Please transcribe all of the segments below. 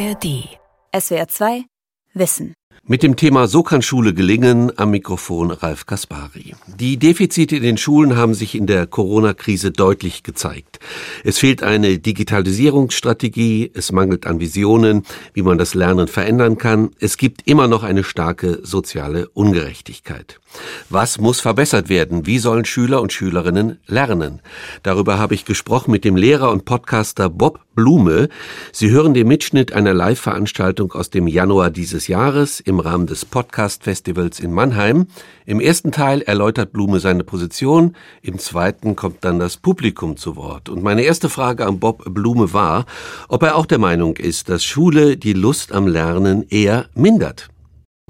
ARD. SWR 2 Wissen. Mit dem Thema So kann Schule gelingen am Mikrofon Ralf Kaspari. Die Defizite in den Schulen haben sich in der Corona-Krise deutlich gezeigt. Es fehlt eine Digitalisierungsstrategie, es mangelt an Visionen, wie man das Lernen verändern kann. Es gibt immer noch eine starke soziale Ungerechtigkeit. Was muss verbessert werden? Wie sollen Schüler und Schülerinnen lernen? Darüber habe ich gesprochen mit dem Lehrer und Podcaster Bob Blume. Sie hören den Mitschnitt einer Live-Veranstaltung aus dem Januar dieses Jahres im Rahmen des Podcast-Festivals in Mannheim. Im ersten Teil erläutert Blume seine Position, im zweiten kommt dann das Publikum zu Wort. Und meine erste Frage an Bob Blume war, ob er auch der Meinung ist, dass Schule die Lust am Lernen eher mindert.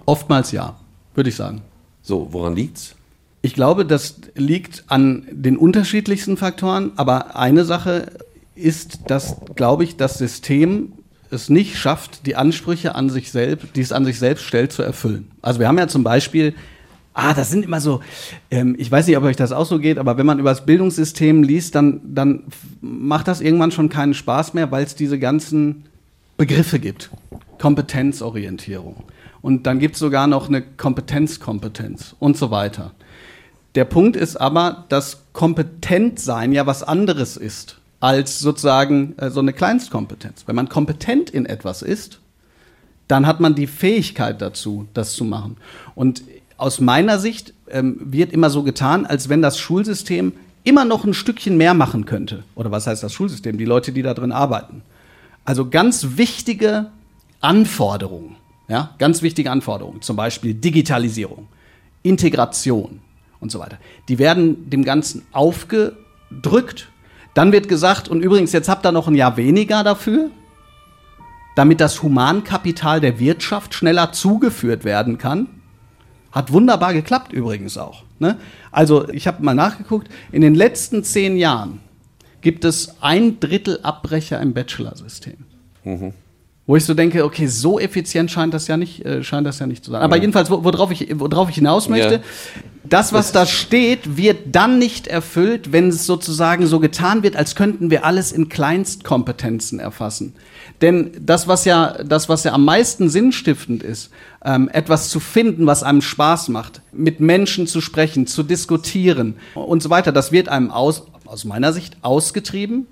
Oftmals ja, würde ich sagen. So, woran liegt's? Ich glaube, das liegt an den unterschiedlichsten Faktoren, aber eine Sache ist, dass, glaube ich, das System es nicht schafft, die Ansprüche an sich selbst, die es an sich selbst stellt, zu erfüllen. Also wir haben ja zum Beispiel, ah, das sind immer so, ähm, ich weiß nicht, ob euch das auch so geht, aber wenn man über das Bildungssystem liest, dann, dann macht das irgendwann schon keinen Spaß mehr, weil es diese ganzen Begriffe gibt. Kompetenzorientierung. Und dann gibt es sogar noch eine Kompetenzkompetenz und so weiter. Der Punkt ist aber, dass Kompetentsein ja was anderes ist als sozusagen äh, so eine Kleinstkompetenz. Wenn man kompetent in etwas ist, dann hat man die Fähigkeit dazu, das zu machen. Und aus meiner Sicht ähm, wird immer so getan, als wenn das Schulsystem immer noch ein Stückchen mehr machen könnte. Oder was heißt das Schulsystem? Die Leute, die da drin arbeiten. Also ganz wichtige Anforderungen ja, ganz wichtige Anforderungen, zum Beispiel Digitalisierung, Integration und so weiter. Die werden dem Ganzen aufgedrückt. Dann wird gesagt, und übrigens, jetzt habt ihr noch ein Jahr weniger dafür, damit das Humankapital der Wirtschaft schneller zugeführt werden kann. Hat wunderbar geklappt übrigens auch. Ne? Also ich habe mal nachgeguckt, in den letzten zehn Jahren gibt es ein Drittel Abbrecher im Bachelorsystem. Mhm. Wo ich so denke, okay, so effizient scheint das ja nicht, äh, scheint das ja nicht zu sein. Aber ja. jedenfalls, worauf ich, worauf ich hinaus möchte, ja. das, was das da steht, wird dann nicht erfüllt, wenn es sozusagen so getan wird, als könnten wir alles in Kleinstkompetenzen erfassen. Denn das, was ja, das, was ja am meisten sinnstiftend ist, ähm, etwas zu finden, was einem Spaß macht, mit Menschen zu sprechen, zu diskutieren und so weiter, das wird einem aus, aus meiner Sicht ausgetrieben,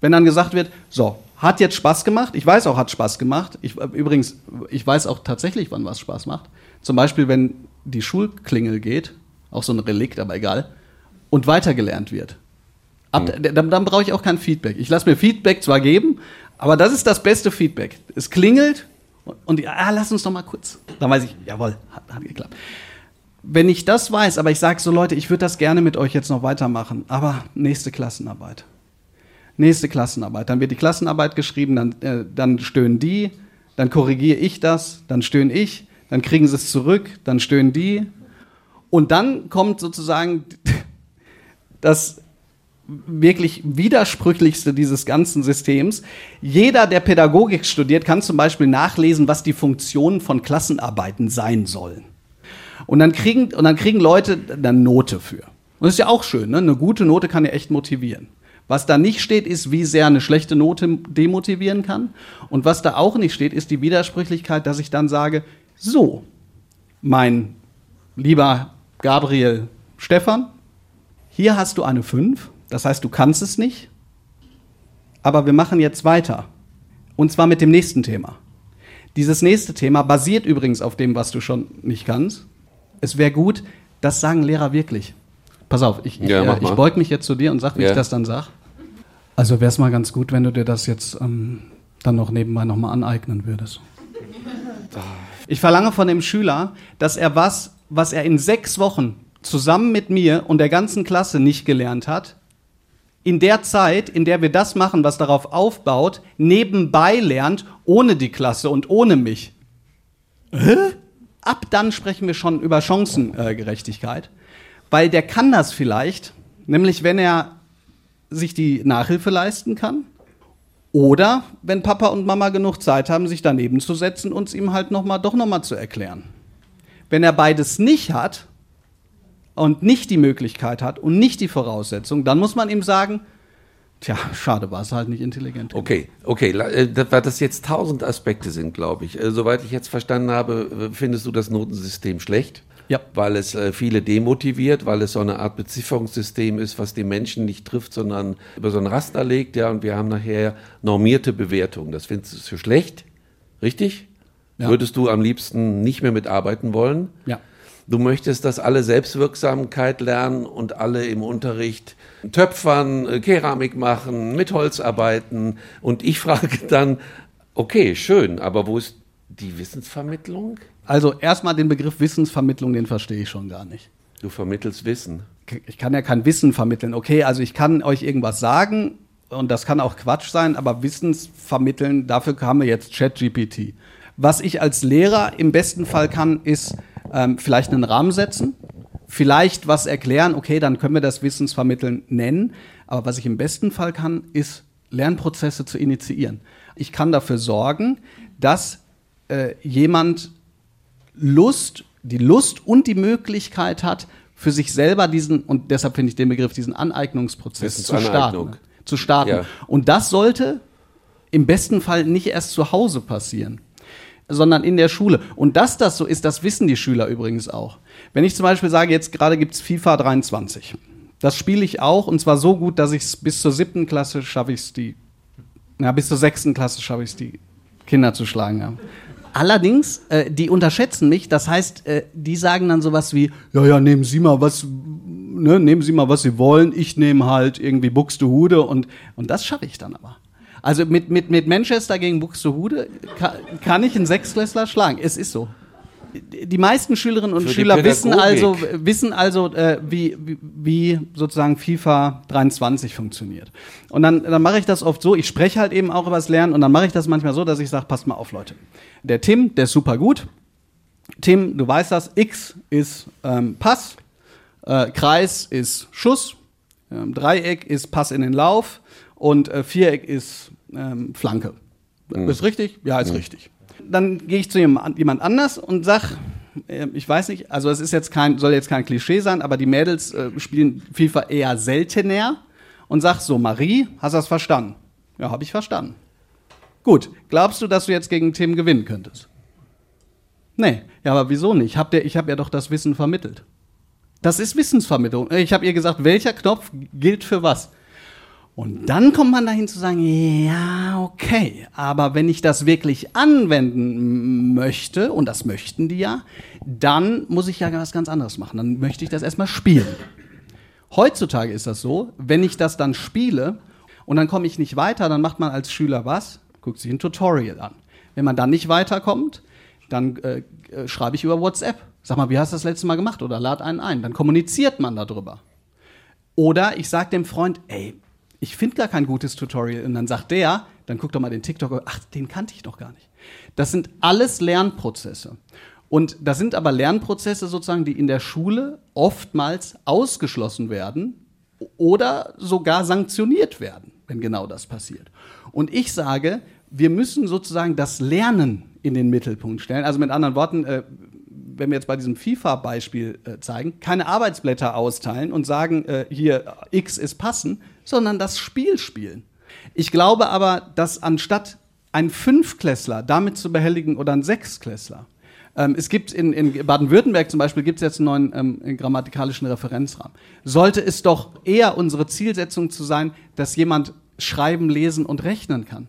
wenn dann gesagt wird, so, hat jetzt Spaß gemacht. Ich weiß auch, hat Spaß gemacht. Ich, übrigens, ich weiß auch tatsächlich, wann was Spaß macht. Zum Beispiel, wenn die Schulklingel geht, auch so ein Relikt, aber egal, und weitergelernt wird. Ab, mhm. Dann, dann brauche ich auch kein Feedback. Ich lasse mir Feedback zwar geben, aber das ist das beste Feedback. Es klingelt und, und ah, lass uns doch mal kurz. Dann weiß ich, jawohl, hat, hat geklappt. Wenn ich das weiß, aber ich sage so, Leute, ich würde das gerne mit euch jetzt noch weitermachen, aber nächste Klassenarbeit nächste Klassenarbeit. Dann wird die Klassenarbeit geschrieben, dann, äh, dann stöhnen die, dann korrigiere ich das, dann stöhne ich, dann kriegen sie es zurück, dann stöhnen die. Und dann kommt sozusagen das wirklich widersprüchlichste dieses ganzen Systems. Jeder, der Pädagogik studiert, kann zum Beispiel nachlesen, was die Funktionen von Klassenarbeiten sein sollen. Und dann kriegen, und dann kriegen Leute eine Note für. Und das ist ja auch schön, ne? Eine gute Note kann ja echt motivieren. Was da nicht steht, ist, wie sehr eine schlechte Note demotivieren kann. Und was da auch nicht steht, ist die Widersprüchlichkeit, dass ich dann sage, so, mein lieber Gabriel Stefan, hier hast du eine 5, das heißt, du kannst es nicht, aber wir machen jetzt weiter. Und zwar mit dem nächsten Thema. Dieses nächste Thema basiert übrigens auf dem, was du schon nicht kannst. Es wäre gut, das sagen Lehrer wirklich. Pass auf, ich, ja, ich, äh, ich beug mich jetzt zu dir und sag, wie ja. ich das dann sag. Also wäre es mal ganz gut, wenn du dir das jetzt ähm, dann noch nebenbei nochmal aneignen würdest. Ich verlange von dem Schüler, dass er was, was er in sechs Wochen zusammen mit mir und der ganzen Klasse nicht gelernt hat, in der Zeit, in der wir das machen, was darauf aufbaut, nebenbei lernt, ohne die Klasse und ohne mich. Hä? Ab dann sprechen wir schon über Chancengerechtigkeit, weil der kann das vielleicht, nämlich wenn er sich die Nachhilfe leisten kann. Oder wenn Papa und Mama genug Zeit haben, sich daneben zu setzen und es ihm halt noch mal, doch nochmal zu erklären. Wenn er beides nicht hat und nicht die Möglichkeit hat und nicht die Voraussetzung, dann muss man ihm sagen, Tja, schade, war es halt nicht intelligent. Okay, okay, äh, weil das jetzt tausend Aspekte sind, glaube ich. Äh, soweit ich jetzt verstanden habe, äh, findest du das Notensystem schlecht? Ja. Weil es viele demotiviert, weil es so eine Art Bezifferungssystem ist, was die Menschen nicht trifft, sondern über so ein Raster legt, ja, und wir haben nachher normierte Bewertungen. Das findest du für schlecht, richtig? Ja. Würdest du am liebsten nicht mehr mitarbeiten wollen? Ja. Du möchtest, dass alle Selbstwirksamkeit lernen und alle im Unterricht Töpfern, äh, Keramik machen, mit Holz arbeiten. Und ich frage dann, okay, schön, aber wo ist die Wissensvermittlung? Also erstmal den Begriff Wissensvermittlung, den verstehe ich schon gar nicht. Du vermittelst Wissen. Ich kann ja kein Wissen vermitteln. Okay, also ich kann euch irgendwas sagen und das kann auch Quatsch sein, aber Wissensvermitteln, dafür haben wir jetzt ChatGPT. Was ich als Lehrer im besten Fall kann, ist ähm, vielleicht einen Rahmen setzen, vielleicht was erklären, okay, dann können wir das Wissensvermitteln nennen. Aber was ich im besten Fall kann, ist Lernprozesse zu initiieren. Ich kann dafür sorgen, dass äh, jemand Lust, die Lust und die Möglichkeit hat, für sich selber diesen, und deshalb finde ich den Begriff, diesen Aneignungsprozess zu starten. Zu starten. Ja. Und das sollte im besten Fall nicht erst zu Hause passieren sondern in der Schule. Und dass das so ist, das wissen die Schüler übrigens auch. Wenn ich zum Beispiel sage, jetzt gerade gibt es FIFA 23. Das spiele ich auch und zwar so gut, dass ich es bis zur siebten Klasse schaffe ich es die, ja, bis zur sechsten Klasse schaffe ich es die Kinder zu schlagen. Ja. Allerdings, äh, die unterschätzen mich. Das heißt, äh, die sagen dann sowas wie, ja, ja, nehmen Sie mal was, ne, nehmen Sie mal was Sie wollen. Ich nehme halt irgendwie Buxtehude und, und das schaffe ich dann aber. Also mit, mit, mit Manchester gegen Buxtehude kann, kann ich einen Sechsklässler schlagen. Es ist so. Die meisten Schülerinnen und Für Schüler wissen also, wissen also äh, wie, wie, wie sozusagen FIFA 23 funktioniert. Und dann, dann mache ich das oft so, ich spreche halt eben auch über das Lernen und dann mache ich das manchmal so, dass ich sage, passt mal auf, Leute. Der Tim, der ist super gut. Tim, du weißt das, X ist ähm, Pass, äh, Kreis ist Schuss, ähm, Dreieck ist Pass in den Lauf, und äh, Viereck ist ähm, Flanke. Mhm. Ist richtig? Ja, ist mhm. richtig. Dann gehe ich zu jemand anders und sag, äh, ich weiß nicht, also es ist jetzt kein, soll jetzt kein Klischee sein, aber die Mädels äh, spielen FIFA eher seltener und sag so, Marie, hast du das verstanden? Ja, habe ich verstanden. Gut, glaubst du, dass du jetzt gegen Tim gewinnen könntest? Nee, ja, aber wieso nicht? Ich habe hab ja doch das Wissen vermittelt. Das ist Wissensvermittlung. Ich habe ihr gesagt, welcher Knopf gilt für was. Und dann kommt man dahin zu sagen, ja, okay, aber wenn ich das wirklich anwenden möchte, und das möchten die ja, dann muss ich ja was ganz anderes machen. Dann möchte ich das erstmal spielen. Heutzutage ist das so, wenn ich das dann spiele und dann komme ich nicht weiter, dann macht man als Schüler was? Guckt sich ein Tutorial an. Wenn man dann nicht weiterkommt, dann äh, äh, schreibe ich über WhatsApp. Sag mal, wie hast du das letzte Mal gemacht? Oder lad einen ein. Dann kommuniziert man darüber. Oder ich sage dem Freund, ey, ich finde gar kein gutes Tutorial. Und dann sagt der, dann guck doch mal den TikTok, ach, den kannte ich doch gar nicht. Das sind alles Lernprozesse. Und das sind aber Lernprozesse sozusagen, die in der Schule oftmals ausgeschlossen werden oder sogar sanktioniert werden, wenn genau das passiert. Und ich sage, wir müssen sozusagen das Lernen in den Mittelpunkt stellen. Also mit anderen Worten, äh, wenn wir jetzt bei diesem FIFA-Beispiel äh, zeigen, keine Arbeitsblätter austeilen und sagen, äh, hier X ist passen, sondern das Spiel spielen. Ich glaube aber, dass anstatt ein Fünfklässler damit zu behelligen oder ein Sechsklässler, ähm, es gibt in, in Baden-Württemberg zum Beispiel gibt es jetzt einen neuen ähm, grammatikalischen Referenzrahmen. Sollte es doch eher unsere Zielsetzung zu sein, dass jemand schreiben, lesen und rechnen kann.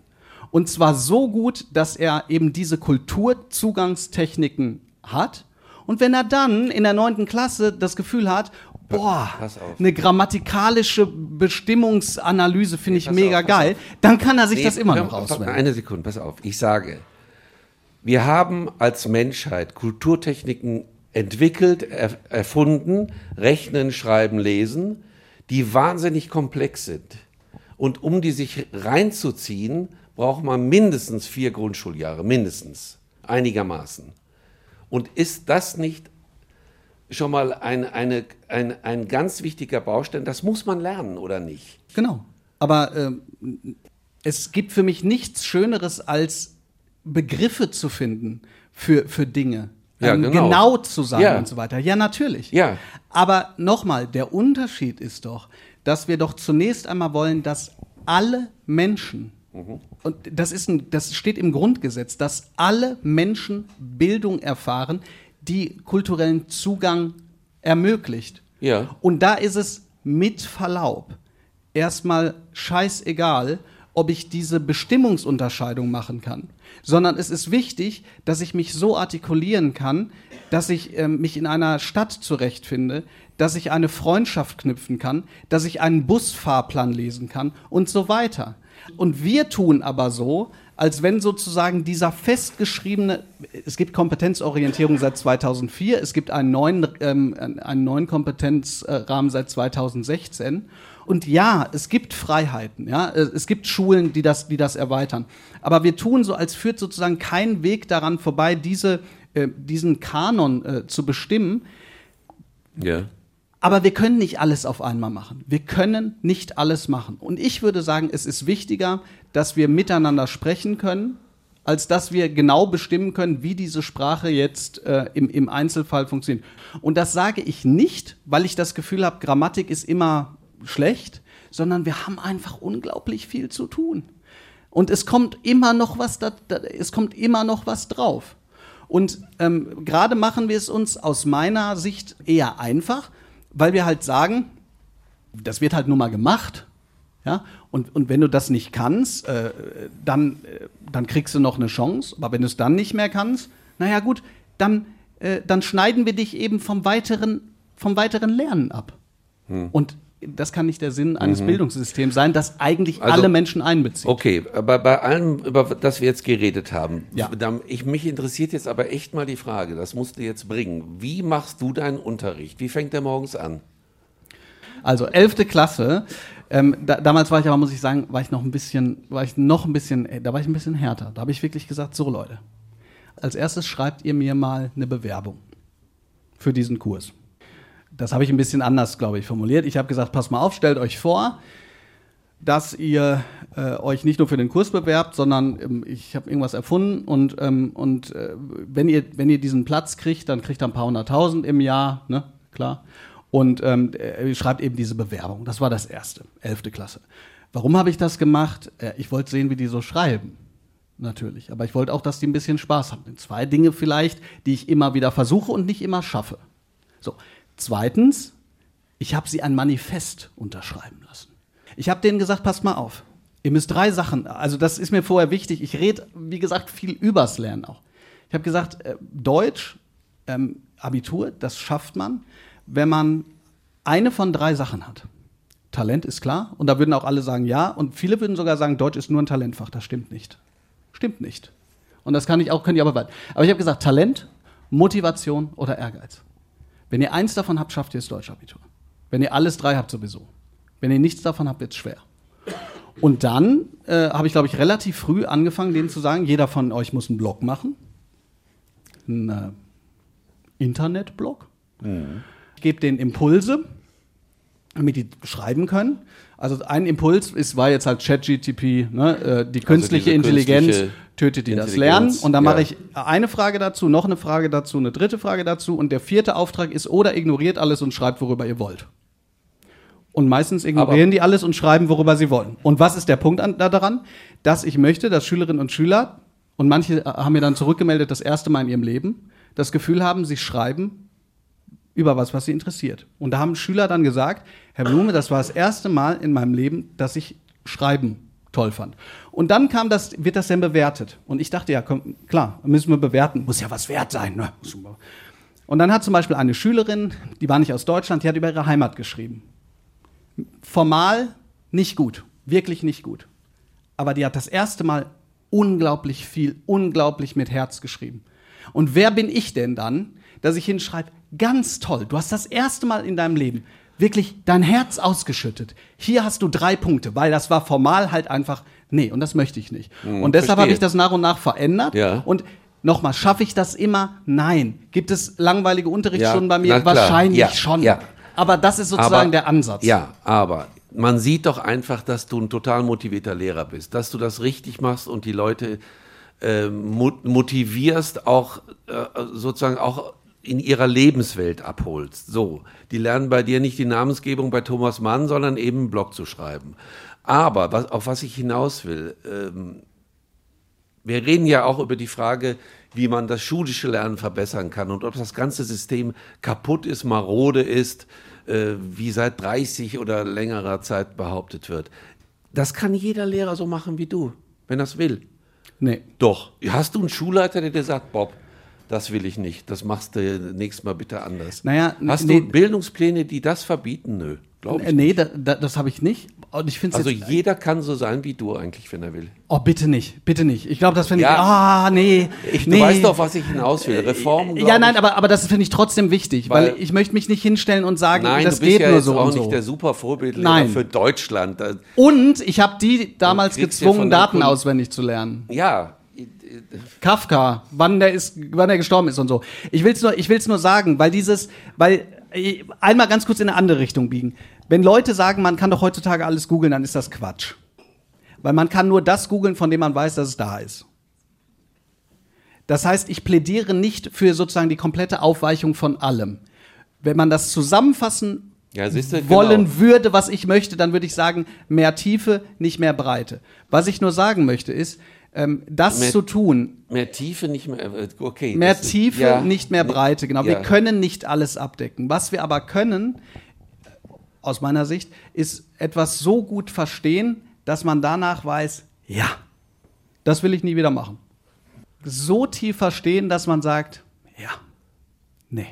Und zwar so gut, dass er eben diese Kulturzugangstechniken hat und wenn er dann in der neunten Klasse das Gefühl hat, boah, eine grammatikalische Bestimmungsanalyse finde ich mega auf, geil, auf. dann kann er sich nee, das immer noch auswählen. Eine Sekunde, pass auf. Ich sage, wir haben als Menschheit Kulturtechniken entwickelt, er, erfunden, rechnen, schreiben, lesen, die wahnsinnig komplex sind. Und um die sich reinzuziehen, braucht man mindestens vier Grundschuljahre, mindestens, einigermaßen. Und ist das nicht schon mal ein, eine, ein, ein ganz wichtiger Baustein? Das muss man lernen, oder nicht? Genau. Aber äh, es gibt für mich nichts Schöneres, als Begriffe zu finden für, für Dinge. Ja, ähm, genau. genau. zu sein ja. und so weiter. Ja, natürlich. Ja. Aber nochmal, der Unterschied ist doch, dass wir doch zunächst einmal wollen, dass alle Menschen, und das, ist ein, das steht im Grundgesetz, dass alle Menschen Bildung erfahren, die kulturellen Zugang ermöglicht. Ja. Und da ist es mit Verlaub erstmal scheißegal, ob ich diese Bestimmungsunterscheidung machen kann, sondern es ist wichtig, dass ich mich so artikulieren kann, dass ich äh, mich in einer Stadt zurechtfinde, dass ich eine Freundschaft knüpfen kann, dass ich einen Busfahrplan lesen kann und so weiter. Und wir tun aber so, als wenn sozusagen dieser festgeschriebene, es gibt Kompetenzorientierung seit 2004, es gibt einen neuen, ähm, einen neuen Kompetenzrahmen seit 2016. Und ja, es gibt Freiheiten, ja, es gibt Schulen, die das, die das erweitern. Aber wir tun so, als führt sozusagen kein Weg daran vorbei, diese, äh, diesen Kanon äh, zu bestimmen. Ja. Aber wir können nicht alles auf einmal machen. Wir können nicht alles machen. Und ich würde sagen, es ist wichtiger, dass wir miteinander sprechen können, als dass wir genau bestimmen können, wie diese Sprache jetzt äh, im, im Einzelfall funktioniert. Und das sage ich nicht, weil ich das Gefühl habe, Grammatik ist immer schlecht, sondern wir haben einfach unglaublich viel zu tun. Und es kommt immer noch was, da, da, es kommt immer noch was drauf. Und ähm, gerade machen wir es uns aus meiner Sicht eher einfach, weil wir halt sagen, das wird halt nur mal gemacht. Ja? Und, und wenn du das nicht kannst, äh, dann, äh, dann kriegst du noch eine Chance. Aber wenn du es dann nicht mehr kannst, naja gut, dann, äh, dann schneiden wir dich eben vom weiteren, vom weiteren Lernen ab. Hm. Und das kann nicht der Sinn eines mhm. Bildungssystems sein, das eigentlich also, alle Menschen einbezieht. Okay, aber bei allem, über das wir jetzt geredet haben, ja. ich, mich interessiert jetzt aber echt mal die Frage, das musst du jetzt bringen. Wie machst du deinen Unterricht? Wie fängt der morgens an? Also elfte Klasse. Ähm, da, damals war ich aber, muss ich sagen, war ich noch ein bisschen, war ich noch ein bisschen, da war ich ein bisschen härter. Da habe ich wirklich gesagt, so Leute, als erstes schreibt ihr mir mal eine Bewerbung für diesen Kurs das habe ich ein bisschen anders, glaube ich, formuliert. Ich habe gesagt, pass mal auf, stellt euch vor, dass ihr äh, euch nicht nur für den Kurs bewerbt, sondern ähm, ich habe irgendwas erfunden und, ähm, und äh, wenn, ihr, wenn ihr diesen Platz kriegt, dann kriegt ihr ein paar hunderttausend im Jahr, ne, klar. Und ähm, äh, schreibt eben diese Bewerbung. Das war das erste, elfte Klasse. Warum habe ich das gemacht? Äh, ich wollte sehen, wie die so schreiben. Natürlich. Aber ich wollte auch, dass die ein bisschen Spaß haben. Zwei Dinge vielleicht, die ich immer wieder versuche und nicht immer schaffe. So. Zweitens, ich habe sie ein Manifest unterschreiben lassen. Ich habe denen gesagt, passt mal auf. Ihr müsst drei Sachen, also das ist mir vorher wichtig. Ich rede, wie gesagt, viel übers Lernen auch. Ich habe gesagt, äh, Deutsch, ähm, Abitur, das schafft man, wenn man eine von drei Sachen hat. Talent ist klar und da würden auch alle sagen ja und viele würden sogar sagen, Deutsch ist nur ein Talentfach. Das stimmt nicht. Stimmt nicht. Und das kann ich auch, können die aber weit. Aber ich habe gesagt, Talent, Motivation oder Ehrgeiz. Wenn ihr eins davon habt, schafft ihr das Deutschabitur. Wenn ihr alles drei habt, sowieso. Wenn ihr nichts davon habt, wird es schwer. Und dann äh, habe ich, glaube ich, relativ früh angefangen, denen zu sagen, jeder von euch muss einen Blog machen. Einen äh, Internetblog. Mhm. Ich gebe denen Impulse, damit die schreiben können. Also ein Impuls ist, war jetzt halt ChatGTP, ne, äh, die künstliche also Intelligenz künstliche tötet die das Lernen. Und dann ja. mache ich eine Frage dazu, noch eine Frage dazu, eine dritte Frage dazu. Und der vierte Auftrag ist, oder ignoriert alles und schreibt, worüber ihr wollt. Und meistens ignorieren Aber die alles und schreiben, worüber sie wollen. Und was ist der Punkt an, da daran? Dass ich möchte, dass Schülerinnen und Schüler, und manche haben mir dann zurückgemeldet, das erste Mal in ihrem Leben, das Gefühl haben, sie schreiben über was, was sie interessiert. Und da haben Schüler dann gesagt, Herr Blume, das war das erste Mal in meinem Leben, dass ich Schreiben toll fand. Und dann kam das, wird das denn bewertet? Und ich dachte, ja, komm, klar, müssen wir bewerten, muss ja was wert sein. Ne? Und dann hat zum Beispiel eine Schülerin, die war nicht aus Deutschland, die hat über ihre Heimat geschrieben. Formal nicht gut, wirklich nicht gut. Aber die hat das erste Mal unglaublich viel, unglaublich mit Herz geschrieben. Und wer bin ich denn dann, dass ich hinschreibe, ganz toll, du hast das erste Mal in deinem Leben wirklich dein Herz ausgeschüttet. Hier hast du drei Punkte, weil das war formal halt einfach, nee, und das möchte ich nicht. Hm, und deshalb habe ich das nach und nach verändert. Ja. Und nochmal, schaffe ich das immer? Nein. Gibt es langweilige Unterrichtsstunden ja, bei mir? Wahrscheinlich ja, schon. Ja. Aber das ist sozusagen aber, der Ansatz. Ja, aber man sieht doch einfach, dass du ein total motivierter Lehrer bist, dass du das richtig machst und die Leute äh, motivierst, auch äh, sozusagen auch in ihrer Lebenswelt abholst. So, die lernen bei dir nicht die Namensgebung bei Thomas Mann, sondern eben einen Blog zu schreiben. Aber was, auf was ich hinaus will, ähm, wir reden ja auch über die Frage, wie man das schulische Lernen verbessern kann und ob das ganze System kaputt ist, marode ist, äh, wie seit 30 oder längerer Zeit behauptet wird. Das kann jeder Lehrer so machen wie du, wenn er es will. Nee. Doch. Hast du einen Schulleiter, der dir sagt, Bob, das will ich nicht, das machst du nächstes Mal bitte anders. Naja, Hast nee, du Bildungspläne, die das verbieten? Nö, glaube ich. Äh, nee, da, da, das habe ich nicht. Und ich finde Also jeder kann so sein wie du eigentlich, wenn er will. Oh, bitte nicht, bitte nicht. Ich glaube, das finde ich. Ja. Ah, nee. Ich, nee. Du weißt doch, was ich hinaus will. Reformen. Ja, glaub nein, ich, aber, aber das finde ich trotzdem wichtig, weil, Weil- ich möchte mich nicht hinstellen und sagen, Nein, das du bist geht ja nur jetzt so auch und nicht so. der super Vorbildlehrer für Deutschland. Und ich habe die damals ja gezwungen, Daten auswendig zu lernen. Ja, Kafka, wann der ist, wann er gestorben ist und so. Ich will's nur, ich will's nur sagen, weil dieses, weil äh, einmal ganz kurz in eine andere Richtung biegen. Wenn Leute sagen, man kann doch heutzutage alles googeln, dann ist das Quatsch. Weil man kann nur das googeln, von dem man weiß, dass es da ist. Das heißt, ich plädiere nicht für sozusagen die komplette Aufweichung von allem. Wenn man das zusammenfassen ja du, wollen genau. würde, was ich möchte, dann würde ich sagen, mehr Tiefe, nicht mehr Breite. Was ich nur sagen möchte, ist, ähm, das Mehr- zu tun, Mehr Tiefe, nicht mehr. äh, Okay. mehr ist- Tiefe, ja, nicht mehr Breite. Genau. Wir ja. können nicht alles abdecken. Was wir aber können, aus meiner Sicht, ist etwas so gut verstehen, dass man danach weiß, ja, das will ich nie wieder machen. So tief verstehen, dass man sagt, ja, nee,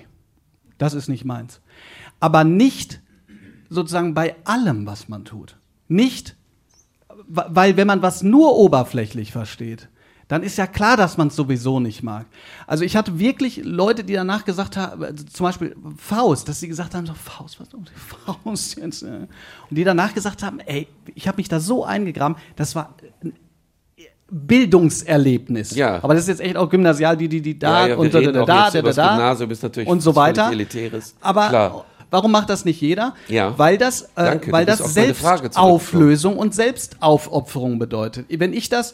das ist nicht meins. Aber nicht sozusagen bei allem, was man tut. Nicht, weil wenn man was nur oberflächlich versteht, dann ist ja klar, dass man es sowieso nicht mag. Also ich hatte wirklich Leute, die danach gesagt haben, also zum Beispiel Faust, dass sie gesagt haben, so Faust, was um die Faust jetzt? äh?" Und die danach gesagt haben, ey, ich habe mich da so eingegraben, das war ein Bildungserlebnis. Ja. Aber das ist jetzt echt auch gymnasial, die, die, die da Ja, ja, und da, da, da, da, da, da Gymnasium, ist natürlich und so weiter. Elitäres. Aber Klar. Warum macht das nicht jeder? Ja. Weil das, äh, Danke, weil das Selbstauflösung und Selbstaufopferung bedeutet. Wenn ich das,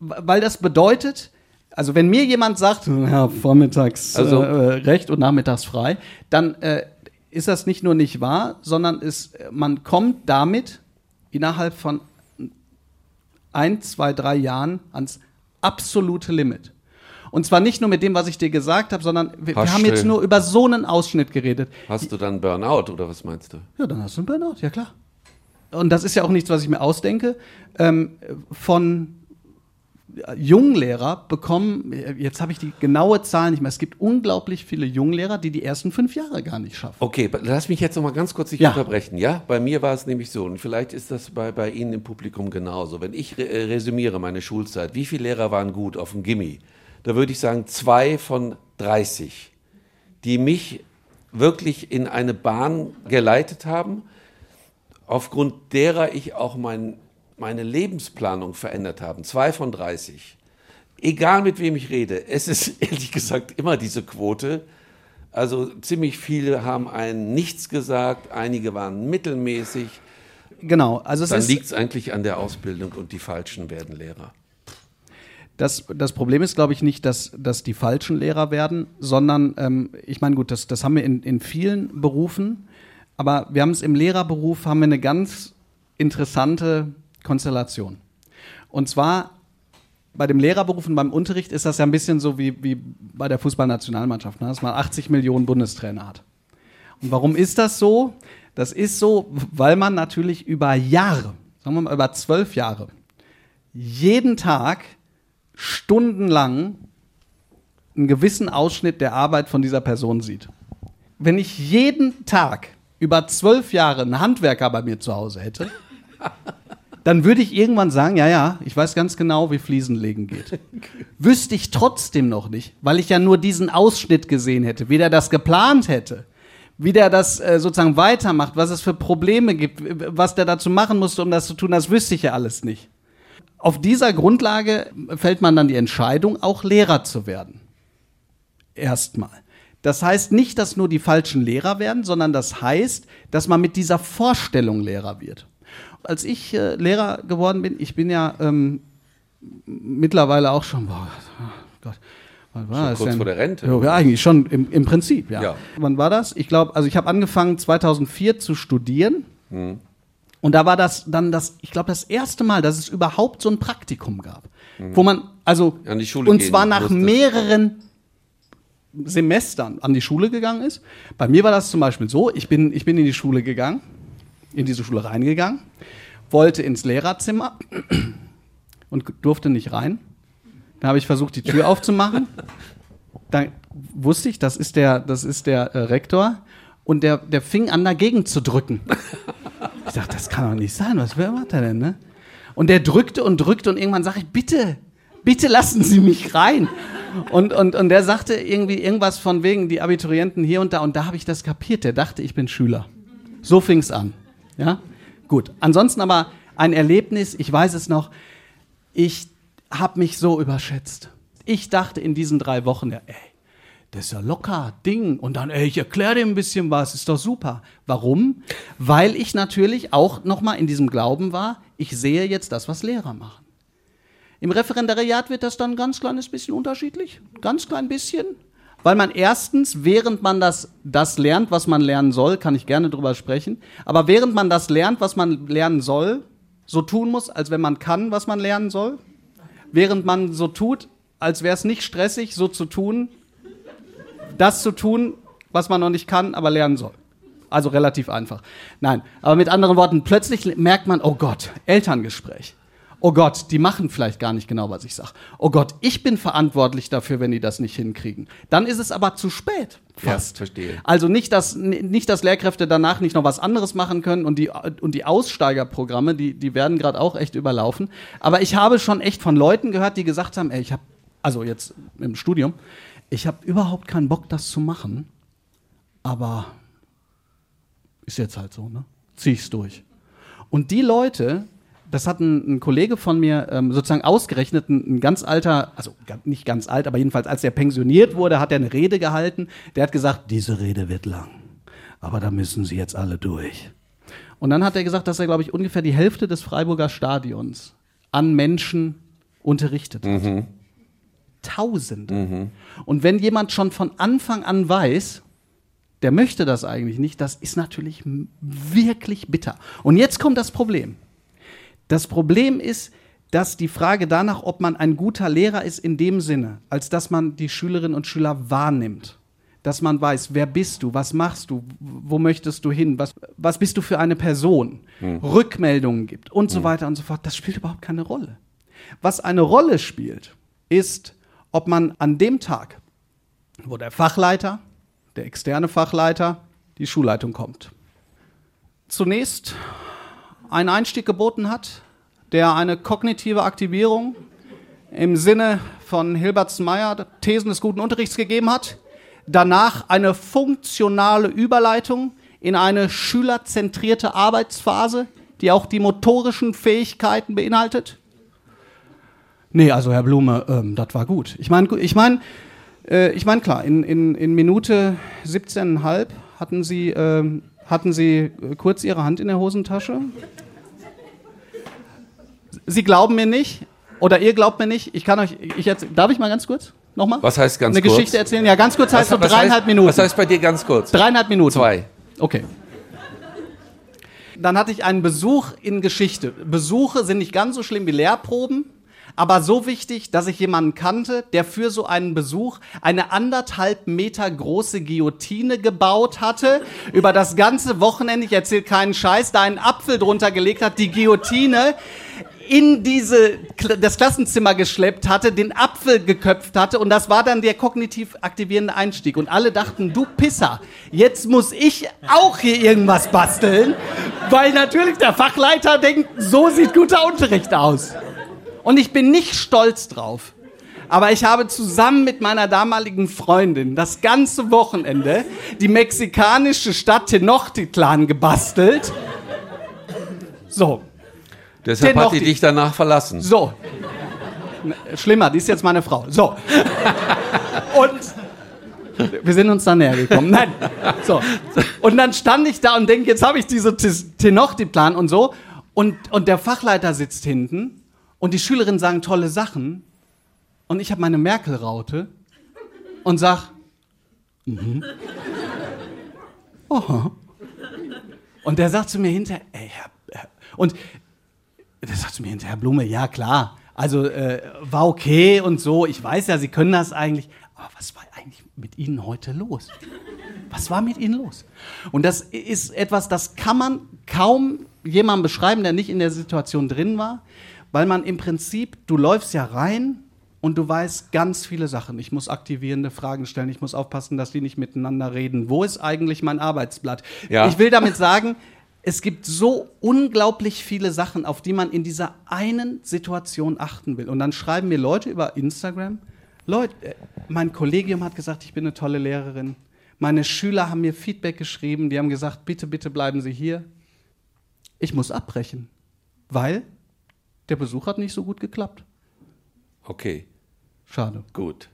weil das bedeutet, also wenn mir jemand sagt, ja, vormittags Also- äh, recht und nachmittags frei, dann äh, ist das nicht nur nicht wahr, sondern es, man kommt damit innerhalb von ein, zwei, drei Jahren ans absolute Limit. Und zwar nicht nur mit dem, was ich dir gesagt habe, sondern wir, wir haben jetzt nur über so einen Ausschnitt geredet. Hast du dann Burnout oder was meinst du? Ja, dann hast du einen Burnout, ja klar. Und das ist ja auch nichts, was ich mir ausdenke. Ähm, von Junglehrer bekommen, jetzt habe ich die genaue Zahl nicht mehr, es gibt unglaublich viele Junglehrer, die die ersten fünf Jahre gar nicht schaffen. Okay, lass mich jetzt noch mal ganz kurz dich Ja. unterbrechen. Ja, bei mir war es nämlich so und vielleicht ist das bei, bei Ihnen im Publikum genauso. Wenn ich re äh, resümiere meine Schulzeit, wie viele Lehrer waren gut auf dem Gimmi? Da würde ich sagen zwei von 30, die mich wirklich in eine Bahn geleitet haben, aufgrund derer ich auch mein, meine Lebensplanung verändert habe. Zwei von 30. Egal mit wem ich rede, es ist ehrlich gesagt immer diese Quote. Also ziemlich viele haben einen nichts gesagt, einige waren mittelmäßig. Genau, also es Dann liegt es eigentlich an der Ausbildung und die Falschen werden Lehrer. Das, das Problem ist, glaube ich, nicht, dass, dass die falschen Lehrer werden, sondern, ähm, ich meine, gut, das, das haben wir in, in vielen Berufen, aber wir haben es im Lehrerberuf, haben wir eine ganz interessante Konstellation. Und zwar bei dem Lehrerberuf und beim Unterricht ist das ja ein bisschen so wie, wie bei der Fußballnationalmannschaft, ne? dass man 80 Millionen Bundestrainer hat. Und warum ist das so? Das ist so, weil man natürlich über Jahre, sagen wir mal über zwölf Jahre, jeden Tag stundenlang einen gewissen Ausschnitt der Arbeit von dieser Person sieht. Wenn ich jeden Tag über zwölf Jahre einen Handwerker bei mir zu Hause hätte, dann würde ich irgendwann sagen, ja, ja, ich weiß ganz genau, wie Fliesenlegen geht. Wüsste ich trotzdem noch nicht, weil ich ja nur diesen Ausschnitt gesehen hätte, wie der das geplant hätte, wie der das äh, sozusagen weitermacht, was es für Probleme gibt, was der dazu machen musste, um das zu tun, das wüsste ich ja alles nicht. Auf dieser Grundlage fällt man dann die Entscheidung, auch Lehrer zu werden. Erstmal. Das heißt nicht, dass nur die falschen Lehrer werden, sondern das heißt, dass man mit dieser Vorstellung Lehrer wird. Als ich äh, Lehrer geworden bin, ich bin ja ähm, mittlerweile auch schon, boah, Gott, wann war Schon das kurz denn? vor der Rente. Ja, eigentlich schon im, im Prinzip, ja. Ja. Wann war das? Ich glaube, also ich habe angefangen 2004 zu studieren. Und da war das dann das, ich glaube, das erste Mal, dass es überhaupt so ein Praktikum gab. Wo man, also, An die Schule und zwar nach musste. mehreren Semestern an die Schule gegangen ist. Bei mir war das zum Beispiel so, ich bin, ich bin in die Schule gegangen, in diese Schule reingegangen, wollte ins Lehrerzimmer und durfte nicht rein. Dann habe ich versucht, die Tür aufzumachen. Dann wusste ich, das ist der, das ist der äh, Rektor. Und der, der fing an, dagegen zu drücken. Ich dachte, das kann doch nicht sein. Was macht er denn, ne? Und der drückte und drückte und irgendwann sage ich, bitte, bitte lassen Sie mich rein. Und, und, und der sagte irgendwie irgendwas von wegen die Abiturienten hier und da. Und da habe ich das kapiert. Der dachte, ich bin Schüler. So fing es an. Ja? Gut. Ansonsten aber ein Erlebnis, ich weiß es noch, ich habe mich so überschätzt. Ich dachte in diesen drei Wochen, ja, ey, das ist ja locker, Ding. Und dann, ey, ich erkläre dir ein bisschen was, ist doch super. Warum? Weil ich natürlich auch nochmal in diesem Glauben war, ich sehe jetzt das, was Lehrer machen. Im Referendariat wird das dann ein ganz kleines bisschen unterschiedlich. Ganz klein bisschen. Weil man erstens, während man das, das lernt, was man lernen soll, kann ich gerne drüber sprechen, aber während man das lernt, was man lernen soll, so tun muss, als wenn man kann, was man lernen soll. Während man so tut, als wäre es nicht stressig, so zu tun, das zu tun, was man noch nicht kann, aber lernen soll. Also relativ einfach. Nein, aber mit anderen Worten, plötzlich merkt man, oh Gott, Elterngespräch. Oh Gott, die machen vielleicht gar nicht genau, was ich sage. Oh Gott, ich bin verantwortlich dafür, wenn die das nicht hinkriegen. Dann ist es aber zu spät. Fast. Ja, verstehe. Also nicht, dass, nicht, dass Lehrkräfte danach nicht noch was anderes machen können und die, und die Aussteigerprogramme, die, die werden gerade auch echt überlaufen. Aber ich habe schon echt von Leuten gehört, die gesagt haben, ey, ich habe, also jetzt im Studium, ich habe überhaupt keinen Bock, das zu machen, aber ist jetzt halt so, ne? Zieh ich's durch. Und die Leute, das hat ein, ein Kollege von mir ähm, sozusagen ausgerechnet, ein, ein ganz alter, also nicht ganz alt, aber jedenfalls als er pensioniert wurde, hat er eine Rede gehalten. Der hat gesagt, diese Rede wird lang, aber da müssen Sie jetzt alle durch. Und dann hat er gesagt, dass er, glaube ich, ungefähr die Hälfte des Freiburger Stadions an Menschen unterrichtet hat. Tausende. Und wenn jemand schon von Anfang an weiß, der möchte das eigentlich nicht, das ist natürlich wirklich bitter. Und jetzt kommt das Problem. Das Problem ist, dass die Frage danach, ob man ein guter Lehrer ist, in dem Sinne, als dass man die Schülerinnen und Schüler wahrnimmt. Dass man weiß, wer bist du, was machst du, wo möchtest du hin, was, was bist du für eine Person, Rückmeldungen gibt und so weiter und so fort. Das spielt überhaupt keine Rolle. Was eine Rolle spielt, ist, ob man an dem Tag, wo der Fachleiter, der externe Fachleiter, die Schulleitung kommt, zunächst einen Einstieg geboten hat, der eine kognitive Aktivierung im Sinne von Hilbert Meyer, Thesen des guten Unterrichts gegeben hat, danach eine funktionale Überleitung in eine schülerzentrierte Arbeitsphase, die auch die motorischen Fähigkeiten beinhaltet. Nee, also Herr Blume, ähm, das war gut. Ich meine, ich meine, äh, ich meine klar, in, in, in Minute 17,5 hatten Sie, ähm, hatten Sie äh, kurz Ihre Hand in der Hosentasche. Sie glauben mir nicht oder ihr glaubt mir nicht. Ich kann euch, ich jetzt, darf ich mal ganz kurz nochmal? Was heißt ganz Eine kurz? Geschichte erzählen? Ja, ganz kurz heißt so was dreieinhalb heißt, Minuten. Was heißt bei dir ganz kurz? Dreieinhalb Minuten. Zwei. Okay. Dann hatte ich einen Besuch in Geschichte. Besuche sind nicht ganz so schlimm wie Lehrproben, aber so wichtig, dass ich jemanden kannte, der für so einen Besuch eine anderthalb Meter große Guillotine gebaut hatte, über das ganze Wochenende, ich erzähle keinen Scheiß, da einen Apfel drunter gelegt hat, die Guillotine in diese, das Klassenzimmer geschleppt hatte, den Apfel geköpft hatte und das war dann der kognitiv aktivierende Einstieg. Und alle dachten, du Pisser, jetzt muss ich auch hier irgendwas basteln, weil natürlich der Fachleiter denkt, so sieht guter Unterricht aus. Und ich bin nicht stolz drauf. Aber ich habe zusammen mit meiner damaligen Freundin das ganze Wochenende die mexikanische Stadt Tenochtitlan gebastelt. So, Deshalb Den hat die dich danach verlassen. so. N- Schlimmer, die ist jetzt meine Frau. So. Und wir sind uns dann näher gekommen. Nein. So. Und dann stand ich da und denke, jetzt habe ich diese Tenochtitlan und so. Und, und der Fachleiter sitzt hinten und die Schülerinnen sagen tolle Sachen. Und ich habe meine Merkel-Raute und sag, mhm. Aha. Und der sagt zu mir hinterher, ey, Herr Und das sagt mir hinterher Blume, ja klar, also äh, war okay und so, ich weiß ja, Sie können das eigentlich, aber was war eigentlich mit Ihnen heute los? Was war mit Ihnen los? Und das ist etwas, das kann man kaum jemandem beschreiben, der nicht in der Situation drin war, weil man im Prinzip, du läufst ja rein und du weißt ganz viele Sachen. Ich muss aktivierende Fragen stellen, ich muss aufpassen, dass die nicht miteinander reden. Wo ist eigentlich mein Arbeitsblatt? Ja. Ich will damit sagen, es gibt so unglaublich viele Sachen, auf die man in dieser einen Situation achten will. Und dann schreiben mir Leute über Instagram, Leute, äh, mein Kollegium hat gesagt, ich bin eine tolle Lehrerin. Meine Schüler haben mir Feedback geschrieben, die haben gesagt, bitte, bitte bleiben Sie hier. Ich muss abbrechen, weil der Besuch hat nicht so gut geklappt. Okay. Schade. Gut.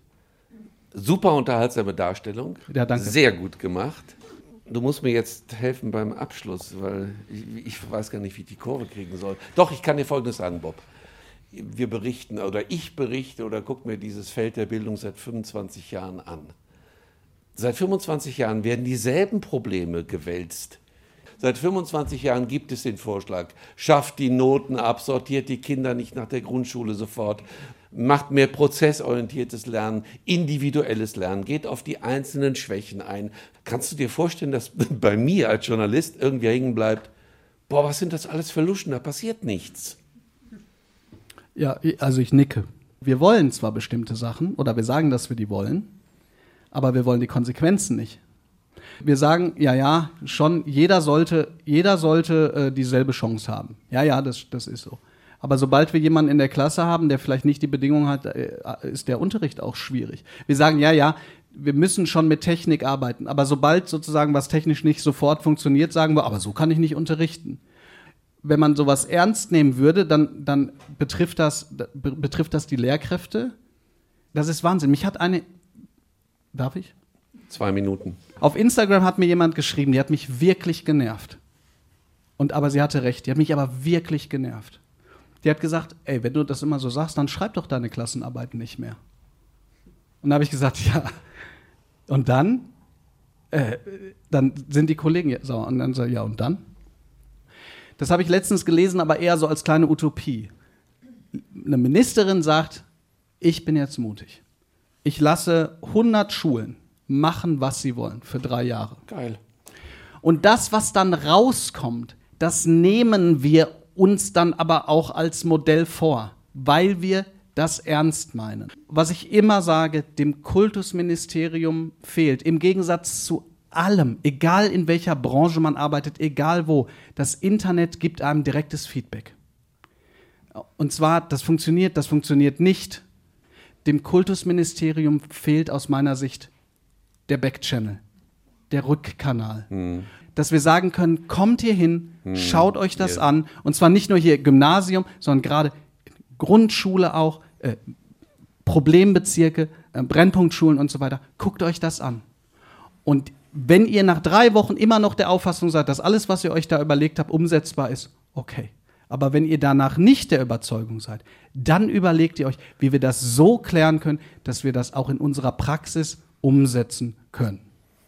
Super unterhaltsame Darstellung. Ja, danke. Sehr gut gemacht. Du musst mir jetzt helfen beim Abschluss, weil ich, ich weiß gar nicht, wie ich die Kurve kriegen soll. Doch, ich kann dir Folgendes sagen, Bob. Wir berichten oder ich berichte oder guck mir dieses Feld der Bildung seit 25 Jahren an. Seit 25 Jahren werden dieselben Probleme gewälzt Seit 25 Jahren gibt es den Vorschlag, schafft die Noten ab, sortiert die Kinder nicht nach der Grundschule sofort, macht mehr prozessorientiertes Lernen, individuelles Lernen, geht auf die einzelnen Schwächen ein. Kannst du dir vorstellen, dass bei mir als Journalist irgendwie hängen bleibt, boah, was sind das alles für Luschen, da passiert nichts. Ja, also ich nicke. Wir wollen zwar bestimmte Sachen oder wir sagen, dass wir die wollen, aber wir wollen die Konsequenzen nicht. Wir sagen, ja, ja, schon, jeder sollte, jeder sollte äh, dieselbe Chance haben. Ja, ja, das, das ist so. Aber sobald wir jemanden in der Klasse haben, der vielleicht nicht die Bedingungen hat, äh, ist der Unterricht auch schwierig. Wir sagen, ja, ja, wir müssen schon mit Technik arbeiten. Aber sobald sozusagen was technisch nicht sofort funktioniert, sagen wir, aber so kann ich nicht unterrichten. Wenn man sowas ernst nehmen würde, dann, dann betrifft, das, betrifft das die Lehrkräfte. Das ist Wahnsinn. Mich hat eine. Darf ich? Zwei Minuten. Auf Instagram hat mir jemand geschrieben, die hat mich wirklich genervt. Und aber sie hatte recht, die hat mich aber wirklich genervt. Die hat gesagt, ey, wenn du das immer so sagst, dann schreib doch deine Klassenarbeiten nicht mehr. Und da habe ich gesagt, ja. Und dann, äh, dann sind die Kollegen sauer. Und dann so, ja, und dann? Das habe ich letztens gelesen, aber eher so als kleine Utopie. Eine Ministerin sagt, ich bin jetzt mutig. Ich lasse 100 Schulen machen, was sie wollen, für drei Jahre. Geil. Und das, was dann rauskommt, das nehmen wir uns dann aber auch als Modell vor, weil wir das ernst meinen. Was ich immer sage, dem Kultusministerium fehlt, im Gegensatz zu allem, egal in welcher Branche man arbeitet, egal wo, das Internet gibt einem direktes Feedback. Und zwar, das funktioniert, das funktioniert nicht. Dem Kultusministerium fehlt aus meiner Sicht der Backchannel, der Rückkanal. Hm. Dass wir sagen können, kommt hier hin, hm. schaut euch das yeah. an. Und zwar nicht nur hier Gymnasium, sondern gerade Grundschule auch, äh, Problembezirke, äh, Brennpunktschulen und so weiter. Guckt euch das an. Und wenn ihr nach drei Wochen immer noch der Auffassung seid, dass alles, was ihr euch da überlegt habt, umsetzbar ist, okay. Aber wenn ihr danach nicht der Überzeugung seid, dann überlegt ihr euch, wie wir das so klären können, dass wir das auch in unserer Praxis umsetzen können.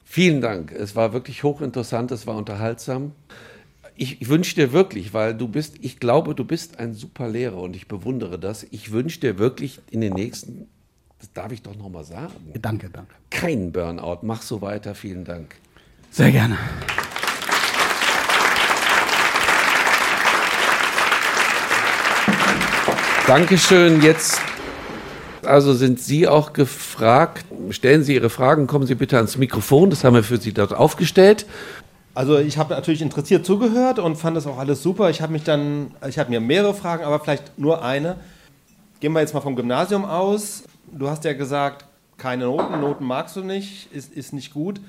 Vielen Dank. Es war wirklich hochinteressant, es war unterhaltsam. Ich, ich wünsche dir wirklich, weil du bist, ich glaube, du bist ein super Lehrer und ich bewundere das. Ich wünsche dir wirklich in den nächsten, das darf ich doch noch mal sagen. Danke, danke. Kein Burnout. Mach so weiter. Vielen Dank. Sehr gerne. Dankeschön. Jetzt also sind Sie auch gefragt. Stellen Sie Ihre Fragen, kommen Sie bitte ans Mikrofon. Das haben wir für Sie dort aufgestellt. Also ich habe natürlich interessiert zugehört und fand das auch alles super. Ich habe mich dann, ich habe mir mehrere Fragen, aber vielleicht nur eine. Gehen wir jetzt mal vom Gymnasium aus. Du hast ja gesagt, keine Noten, Noten magst du nicht, ist, ist nicht gut.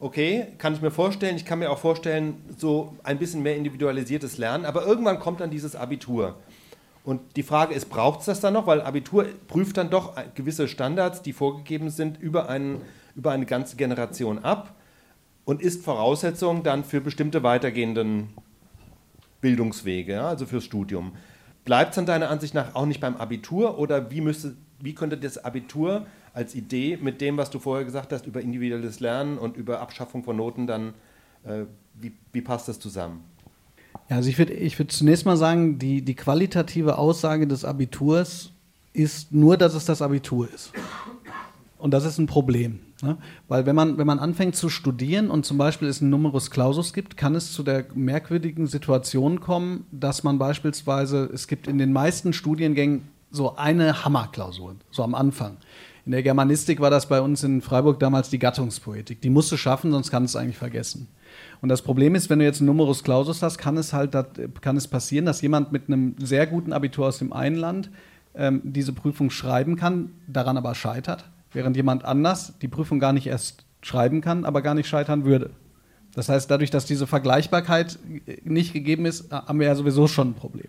Okay, kann ich mir vorstellen. Ich kann mir auch vorstellen, so ein bisschen mehr individualisiertes Lernen. Aber irgendwann kommt dann dieses Abitur. Und die Frage ist, braucht es das dann noch? Weil Abitur prüft dann doch gewisse Standards, die vorgegeben sind, über, einen, über eine ganze Generation ab und ist Voraussetzung dann für bestimmte weitergehenden Bildungswege, ja, also fürs Studium. Bleibt es dann deiner Ansicht nach auch nicht beim Abitur oder wie, müsste, wie könnte das Abitur als Idee mit dem, was du vorher gesagt hast, über individuelles Lernen und über Abschaffung von Noten dann, äh, wie, wie passt das zusammen? Ja, also ich würde ich würd zunächst mal sagen, die, die qualitative Aussage des Abiturs ist nur, dass es das Abitur ist. Und das ist ein Problem. Ne? Weil wenn man, wenn man anfängt zu studieren und zum Beispiel es einen Numerus Clausus gibt, kann es zu der merkwürdigen Situation kommen, dass man beispielsweise, es gibt in den meisten Studiengängen so eine Hammerklausur, so am Anfang. In der Germanistik war das bei uns in Freiburg damals die Gattungspoetik. Die musst du schaffen, sonst kannst du es eigentlich vergessen. Und das Problem ist, wenn du jetzt einen Numerus Clausus hast, kann es halt kann es passieren, dass jemand mit einem sehr guten Abitur aus dem einen Land ähm, diese Prüfung schreiben kann, daran aber scheitert, während jemand anders die Prüfung gar nicht erst schreiben kann, aber gar nicht scheitern würde. Das heißt, dadurch, dass diese Vergleichbarkeit nicht gegeben ist, haben wir ja sowieso schon ein Problem.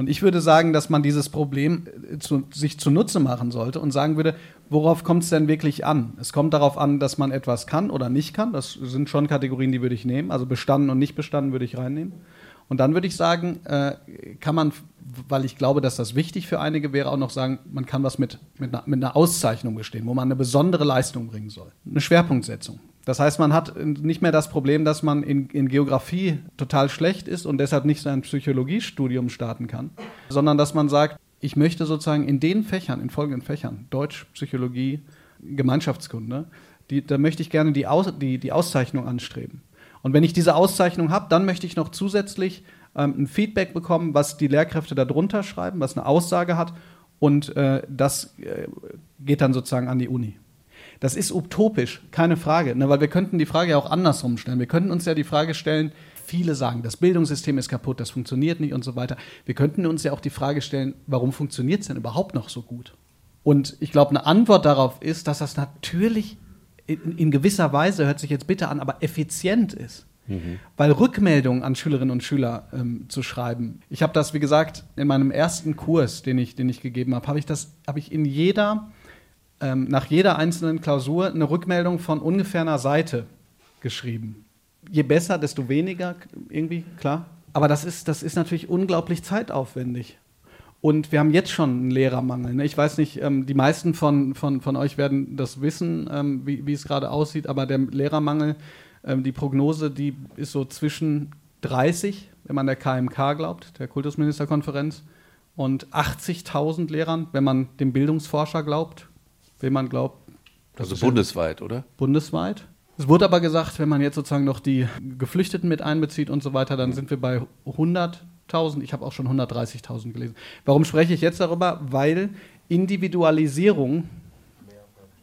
Und ich würde sagen, dass man dieses Problem äh, zu, sich zunutze machen sollte und sagen würde, worauf kommt es denn wirklich an? Es kommt darauf an, dass man etwas kann oder nicht kann. Das sind schon Kategorien, die würde ich nehmen. Also bestanden und nicht bestanden würde ich reinnehmen. Und dann würde ich sagen, äh, kann man, weil ich glaube, dass das wichtig für einige wäre, auch noch sagen, man kann was mit, mit, einer, mit einer Auszeichnung bestehen, wo man eine besondere Leistung bringen soll. Eine Schwerpunktsetzung. Das heißt, man hat nicht mehr das Problem, dass man in, in Geografie total schlecht ist und deshalb nicht sein Psychologiestudium starten kann, sondern dass man sagt, ich möchte sozusagen in den Fächern, in folgenden Fächern, Deutsch, Psychologie, Gemeinschaftskunde, die, da möchte ich gerne die, Aus, die, die Auszeichnung anstreben. Und wenn ich diese Auszeichnung habe, dann möchte ich noch zusätzlich ähm, ein Feedback bekommen, was die Lehrkräfte darunter schreiben, was eine Aussage hat. Und äh, das äh, geht dann sozusagen an die Uni. Das ist utopisch, keine Frage, ne, weil wir könnten die Frage ja auch andersrum stellen. Wir könnten uns ja die Frage stellen, viele sagen, das Bildungssystem ist kaputt, das funktioniert nicht und so weiter. Wir könnten uns ja auch die Frage stellen, warum funktioniert es denn überhaupt noch so gut? Und ich glaube, eine Antwort darauf ist, dass das natürlich in, in gewisser Weise, hört sich jetzt bitter an, aber effizient ist. Mhm. Weil Rückmeldungen an Schülerinnen und Schüler ähm, zu schreiben. Ich habe das, wie gesagt, in meinem ersten Kurs, den ich, den ich gegeben habe, habe ich das, habe ich in jeder ähm, nach jeder einzelnen Klausur eine Rückmeldung von ungefähr einer Seite geschrieben. Je besser, desto weniger, irgendwie, klar. Aber das ist, das ist natürlich unglaublich zeitaufwendig. Und wir haben jetzt schon einen Lehrermangel. Ne? Ich weiß nicht, ähm, die meisten von, von, von euch werden das wissen, ähm, wie, wie es gerade aussieht, aber der Lehrermangel, ähm, die Prognose, die ist so zwischen 30, wenn man der KMK glaubt, der Kultusministerkonferenz, und 80.000 Lehrern, wenn man dem Bildungsforscher glaubt wem man glaubt. Also bundesweit, oder? Bundesweit. Es wurde aber gesagt, wenn man jetzt sozusagen noch die Geflüchteten mit einbezieht und so weiter, dann sind wir bei 100.000. Ich habe auch schon 130.000 gelesen. Warum spreche ich jetzt darüber? Weil Individualisierung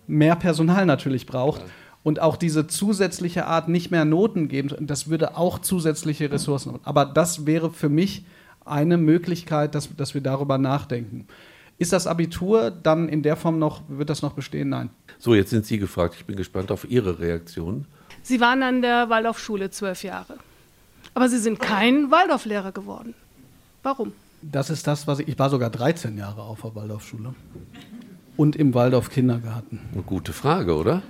mehr Personal natürlich braucht. Und auch diese zusätzliche Art nicht mehr Noten geben, das würde auch zusätzliche Ressourcen. Aber das wäre für mich eine Möglichkeit, dass, dass wir darüber nachdenken. Ist das Abitur dann in der Form noch, wird das noch bestehen? Nein. So, jetzt sind Sie gefragt. Ich bin gespannt auf Ihre Reaktion. Sie waren an der Waldorfschule zwölf Jahre. Aber Sie sind kein Waldorflehrer geworden. Warum? Das ist das, was ich. Ich war sogar 13 Jahre auf der Waldorfschule. Und im Waldorf Kindergarten. Eine gute Frage, oder?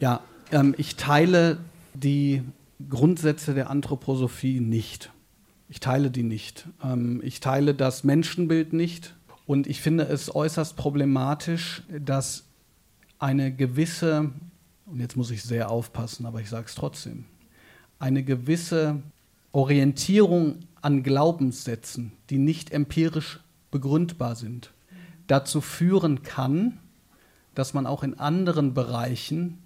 Ja, ähm, ich teile die Grundsätze der Anthroposophie nicht. Ich teile die nicht. Ähm, ich teile das Menschenbild nicht. Und ich finde es äußerst problematisch, dass eine gewisse, und jetzt muss ich sehr aufpassen, aber ich sage es trotzdem, eine gewisse Orientierung an Glaubenssätzen, die nicht empirisch begründbar sind, dazu führen kann, dass man auch in anderen Bereichen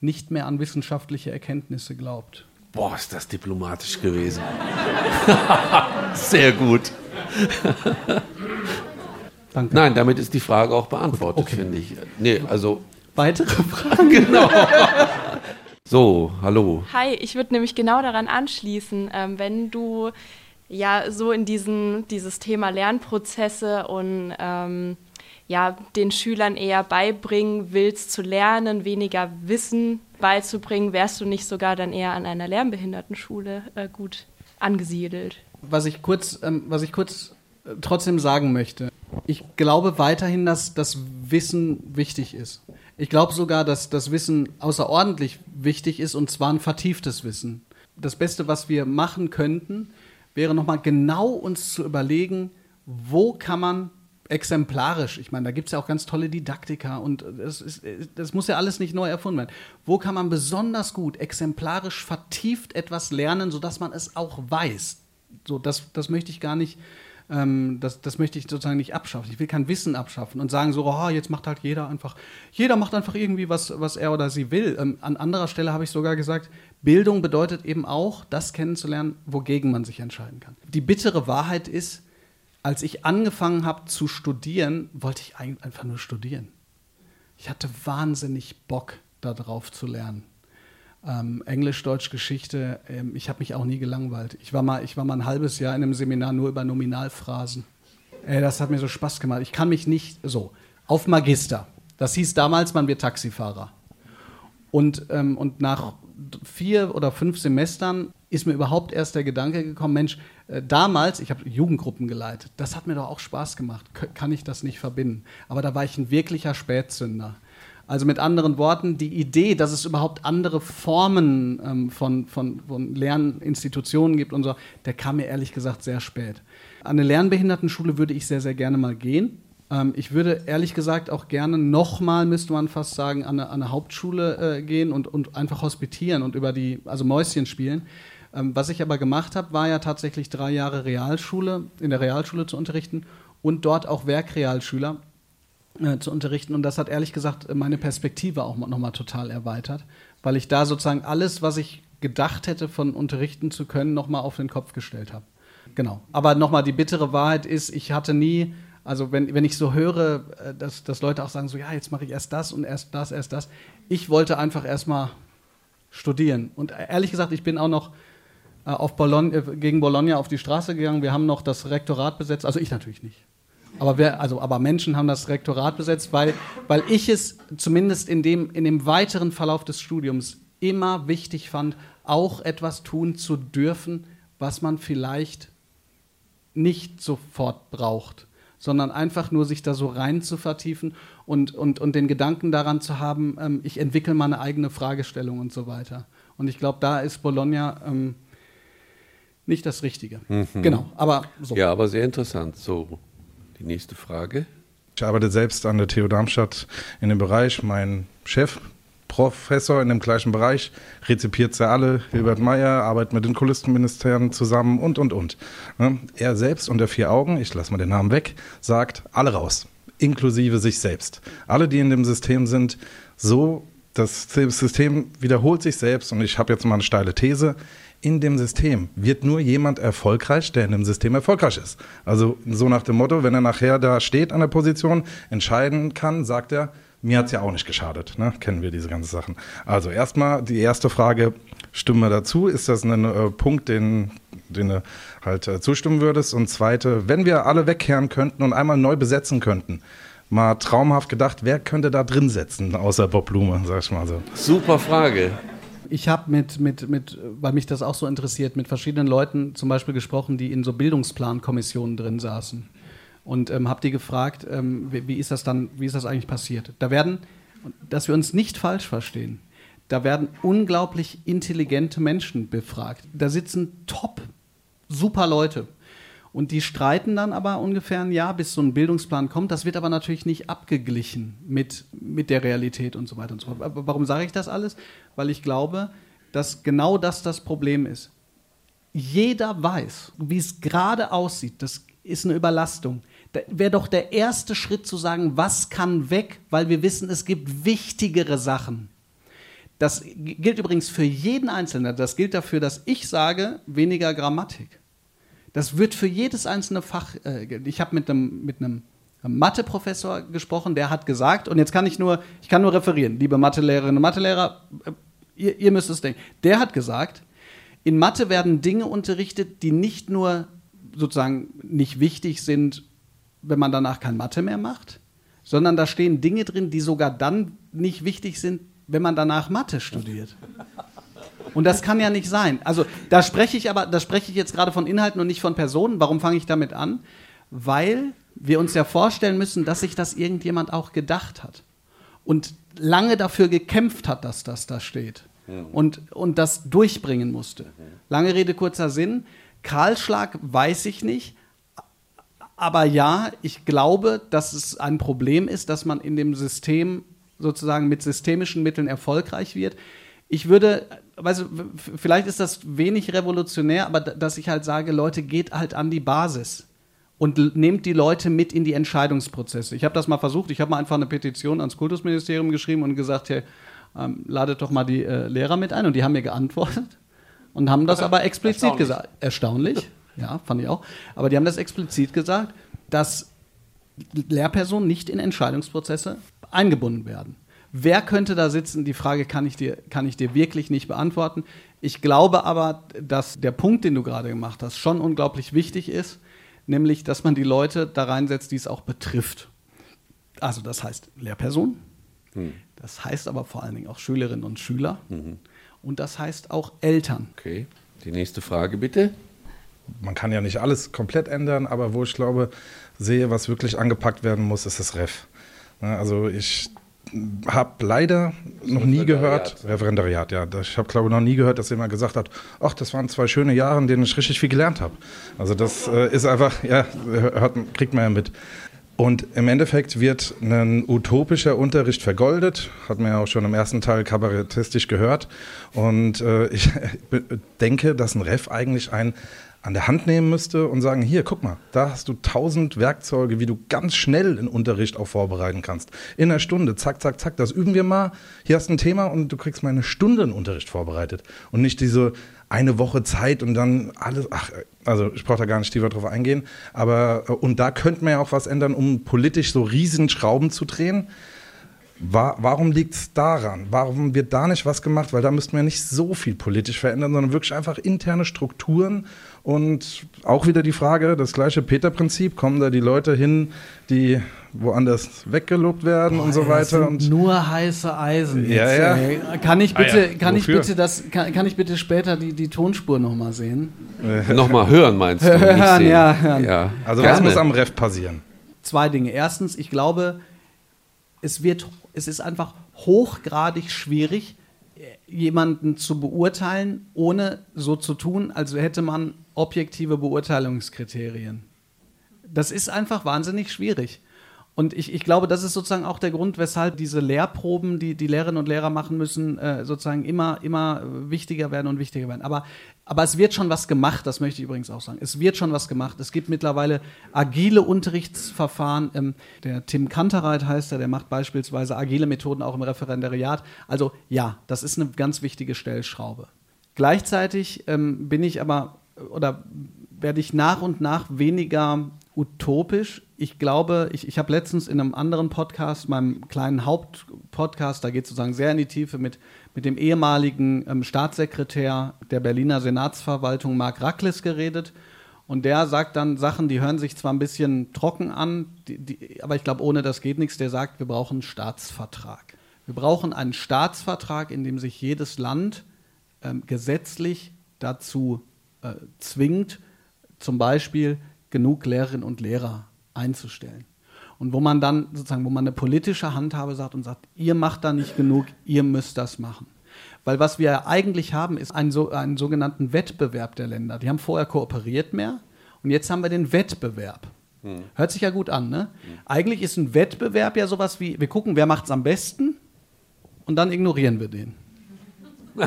nicht mehr an wissenschaftliche Erkenntnisse glaubt. Boah, ist das diplomatisch gewesen. Sehr gut. Danke. Nein, damit ist die Frage auch beantwortet, okay. finde ich. Nee, also. Weitere Fragen? genau. So, hallo. Hi, ich würde nämlich genau daran anschließen, ähm, wenn du ja so in diesen, dieses Thema Lernprozesse und ähm, ja, den Schülern eher beibringen willst zu lernen, weniger Wissen beizubringen, wärst du nicht sogar dann eher an einer Lernbehindertenschule äh, gut angesiedelt? Was ich kurz, ähm, was ich kurz äh, trotzdem sagen möchte, ich glaube weiterhin, dass das Wissen wichtig ist. Ich glaube sogar, dass das Wissen außerordentlich wichtig ist und zwar ein vertieftes Wissen. Das Beste, was wir machen könnten, wäre nochmal genau uns zu überlegen, wo kann man exemplarisch. Ich meine, da gibt es ja auch ganz tolle Didaktika und das, ist, das muss ja alles nicht neu erfunden werden. Wo kann man besonders gut exemplarisch vertieft etwas lernen, sodass man es auch weiß? So, das, das möchte ich gar nicht, ähm, das, das möchte ich sozusagen nicht abschaffen. Ich will kein Wissen abschaffen und sagen so, oh, jetzt macht halt jeder einfach, jeder macht einfach irgendwie was, was er oder sie will. Ähm, an anderer Stelle habe ich sogar gesagt, Bildung bedeutet eben auch, das kennenzulernen, wogegen man sich entscheiden kann. Die bittere Wahrheit ist, als ich angefangen habe zu studieren, wollte ich einfach nur studieren. Ich hatte wahnsinnig Bock darauf zu lernen. Ähm, Englisch, Deutsch, Geschichte, ähm, ich habe mich auch nie gelangweilt. Ich war, mal, ich war mal ein halbes Jahr in einem Seminar nur über Nominalphrasen. Ey, das hat mir so Spaß gemacht. Ich kann mich nicht so. Auf Magister. Das hieß damals, man wird Taxifahrer. Und, ähm, und nach vier oder fünf Semestern ist mir überhaupt erst der Gedanke gekommen, Mensch, äh, damals, ich habe Jugendgruppen geleitet, das hat mir doch auch Spaß gemacht. Kann ich das nicht verbinden? Aber da war ich ein wirklicher Spätzünder. Also mit anderen Worten, die Idee, dass es überhaupt andere Formen ähm, von, von, von Lerninstitutionen gibt und so, der kam mir ehrlich gesagt sehr spät. An eine Lernbehindertenschule würde ich sehr, sehr gerne mal gehen. Ähm, ich würde ehrlich gesagt auch gerne nochmal, müsste man fast sagen, an eine, an eine Hauptschule äh, gehen und, und einfach hospitieren und über die, also Mäuschen spielen. Ähm, was ich aber gemacht habe, war ja tatsächlich drei Jahre Realschule, in der Realschule zu unterrichten und dort auch Werkrealschüler äh, zu unterrichten. Und das hat ehrlich gesagt meine Perspektive auch nochmal total erweitert, weil ich da sozusagen alles, was ich gedacht hätte, von unterrichten zu können, nochmal auf den Kopf gestellt habe. Genau. Aber nochmal, die bittere Wahrheit ist, ich hatte nie, also wenn, wenn ich so höre, äh, dass, dass Leute auch sagen, so ja, jetzt mache ich erst das und erst das, erst das. Ich wollte einfach erstmal studieren. Und ehrlich gesagt, ich bin auch noch äh, auf Bologna, gegen Bologna auf die Straße gegangen. Wir haben noch das Rektorat besetzt, also ich natürlich nicht. Aber, wer, also, aber Menschen haben das Rektorat besetzt, weil, weil ich es zumindest in dem, in dem weiteren Verlauf des Studiums immer wichtig fand, auch etwas tun zu dürfen, was man vielleicht nicht sofort braucht, sondern einfach nur sich da so rein zu vertiefen und, und, und den Gedanken daran zu haben, ähm, ich entwickle meine eigene Fragestellung und so weiter. Und ich glaube, da ist Bologna ähm, nicht das Richtige. Mhm. Genau, aber so. Ja, aber sehr interessant. So, die nächste Frage. Ich arbeite selbst an der TU Darmstadt in dem Bereich. Mein Chef, Professor in dem gleichen Bereich, rezipiert sie alle. Hilbert Meyer arbeitet mit den Kulistenministerien zusammen und, und, und. Ne? Er selbst unter vier Augen, ich lasse mal den Namen weg, sagt, alle raus, inklusive sich selbst. Alle, die in dem System sind, so, das System wiederholt sich selbst und ich habe jetzt mal eine steile These in dem System wird nur jemand erfolgreich, der in dem System erfolgreich ist. Also so nach dem Motto, wenn er nachher da steht an der Position, entscheiden kann, sagt er, mir hat es ja auch nicht geschadet. Ne? Kennen wir diese ganzen Sachen. Also erstmal die erste Frage, stimmen wir dazu? Ist das ein äh, Punkt, den, den du halt äh, zustimmen würdest? Und zweite, wenn wir alle wegkehren könnten und einmal neu besetzen könnten, mal traumhaft gedacht, wer könnte da drin setzen, außer Bob Blume, sag ich mal so. Super Frage. Ich habe mit, mit, mit, weil mich das auch so interessiert, mit verschiedenen Leuten zum Beispiel gesprochen, die in so Bildungsplankommissionen drin saßen. Und ähm, habe die gefragt, ähm, wie, wie, ist das dann, wie ist das eigentlich passiert? Da werden, dass wir uns nicht falsch verstehen, da werden unglaublich intelligente Menschen befragt. Da sitzen top, super Leute. Und die streiten dann aber ungefähr ein Jahr, bis so ein Bildungsplan kommt. Das wird aber natürlich nicht abgeglichen mit, mit der Realität und so weiter und so fort. Aber warum sage ich das alles? Weil ich glaube, dass genau das das Problem ist. Jeder weiß, wie es gerade aussieht. Das ist eine Überlastung. Da wäre doch der erste Schritt zu sagen, was kann weg, weil wir wissen, es gibt wichtigere Sachen. Das gilt übrigens für jeden Einzelnen. Das gilt dafür, dass ich sage, weniger Grammatik. Das wird für jedes einzelne Fach. Äh, ich habe mit einem mit einem Mathe-Professor gesprochen, der hat gesagt, und jetzt kann ich nur, ich kann nur referieren, liebe Mathelehrerinnen und Mathelehrer, äh, ihr, ihr müsst es denken. Der hat gesagt, in Mathe werden Dinge unterrichtet, die nicht nur sozusagen nicht wichtig sind, wenn man danach kein Mathe mehr macht, sondern da stehen Dinge drin, die sogar dann nicht wichtig sind, wenn man danach Mathe studiert. Und das kann ja nicht sein. Also da spreche ich aber, da spreche ich jetzt gerade von Inhalten und nicht von Personen. Warum fange ich damit an? Weil wir uns ja vorstellen müssen, dass sich das irgendjemand auch gedacht hat und lange dafür gekämpft hat, dass das da steht und, und das durchbringen musste. Lange Rede, kurzer Sinn. Kahlschlag weiß ich nicht, Aber ja, ich glaube, dass es ein Problem ist, dass man in dem System sozusagen mit systemischen Mitteln erfolgreich wird. Ich würde, weißt du, vielleicht ist das wenig revolutionär, aber dass ich halt sage, Leute, geht halt an die Basis und nehmt die Leute mit in die Entscheidungsprozesse. Ich habe das mal versucht, ich habe mal einfach eine Petition ans Kultusministerium geschrieben und gesagt, hey, ähm, ladet doch mal die äh, Lehrer mit ein und die haben mir geantwortet und haben das aber explizit Erstaunlich. gesagt. Erstaunlich, ja, fand ich auch. Aber die haben das explizit gesagt, dass Lehrpersonen nicht in Entscheidungsprozesse eingebunden werden. Wer könnte da sitzen? Die Frage kann ich, dir, kann ich dir wirklich nicht beantworten. Ich glaube aber, dass der Punkt, den du gerade gemacht hast, schon unglaublich wichtig ist, nämlich, dass man die Leute da reinsetzt, die es auch betrifft. Also das heißt Lehrperson, hm. das heißt aber vor allen Dingen auch Schülerinnen und Schüler mhm. und das heißt auch Eltern. Okay, die nächste Frage bitte. Man kann ja nicht alles komplett ändern, aber wo ich glaube, sehe, was wirklich angepackt werden muss, ist das Ref. Also ich habe leider noch nie gehört, Referendariat, ja, ich habe glaube noch nie gehört, dass jemand gesagt hat, ach, das waren zwei schöne Jahre, in denen ich richtig viel gelernt habe. Also das äh, ist einfach, ja, hört, kriegt man ja mit. Und im Endeffekt wird ein utopischer Unterricht vergoldet, hat man ja auch schon im ersten Teil kabarettistisch gehört. Und äh, ich denke, dass ein Ref eigentlich ein an der Hand nehmen müsste und sagen, hier, guck mal, da hast du tausend Werkzeuge, wie du ganz schnell einen Unterricht auch vorbereiten kannst. In einer Stunde, zack, zack, zack, das üben wir mal. Hier hast du ein Thema und du kriegst mal eine Stunde einen Unterricht vorbereitet. Und nicht diese eine Woche Zeit und dann alles, ach, also ich brauche da gar nicht tiefer drauf eingehen. Aber, und da könnte man ja auch was ändern, um politisch so riesen Schrauben zu drehen. War, warum liegt es daran? Warum wird da nicht was gemacht? Weil da müssten wir nicht so viel politisch verändern, sondern wirklich einfach interne Strukturen und auch wieder die Frage, das gleiche Peter-Prinzip, kommen da die Leute hin, die woanders weggelobt werden Boah, und so weiter. Und nur heiße Eisen. Ja, ja. Kann ich bitte, ah, ja. kann ich bitte das, kann, kann, ich bitte später die, die Tonspur nochmal sehen? nochmal hören meinst du? Hören, ja, hören. ja. Also Gerne. was muss am Ref passieren? Zwei Dinge. Erstens, ich glaube, es wird, es ist einfach hochgradig schwierig, jemanden zu beurteilen, ohne so zu tun, als hätte man objektive Beurteilungskriterien. Das ist einfach wahnsinnig schwierig. Und ich, ich glaube, das ist sozusagen auch der Grund, weshalb diese Lehrproben, die die Lehrerinnen und Lehrer machen müssen, äh, sozusagen immer, immer wichtiger werden und wichtiger werden. Aber, aber es wird schon was gemacht, das möchte ich übrigens auch sagen. Es wird schon was gemacht. Es gibt mittlerweile agile Unterrichtsverfahren. Ähm, der Tim Kantereit heißt er, der macht beispielsweise agile Methoden auch im Referendariat. Also ja, das ist eine ganz wichtige Stellschraube. Gleichzeitig ähm, bin ich aber oder werde ich nach und nach weniger utopisch. Ich glaube, ich, ich habe letztens in einem anderen Podcast, meinem kleinen Hauptpodcast, da geht es sozusagen sehr in die Tiefe mit, mit dem ehemaligen ähm, Staatssekretär der Berliner Senatsverwaltung, Marc Rackles, geredet. Und der sagt dann Sachen, die hören sich zwar ein bisschen trocken an, die, die, aber ich glaube, ohne das geht nichts. Der sagt, wir brauchen einen Staatsvertrag. Wir brauchen einen Staatsvertrag, in dem sich jedes Land ähm, gesetzlich dazu äh, zwingt, zum Beispiel genug Lehrerinnen und Lehrer einzustellen. Und wo man dann sozusagen, wo man eine politische Handhabe sagt und sagt, ihr macht da nicht genug, ihr müsst das machen. Weil was wir eigentlich haben, ist einen, so, einen sogenannten Wettbewerb der Länder. Die haben vorher kooperiert mehr und jetzt haben wir den Wettbewerb. Hm. Hört sich ja gut an, ne? Hm. Eigentlich ist ein Wettbewerb ja sowas wie, wir gucken, wer macht es am besten und dann ignorieren wir den.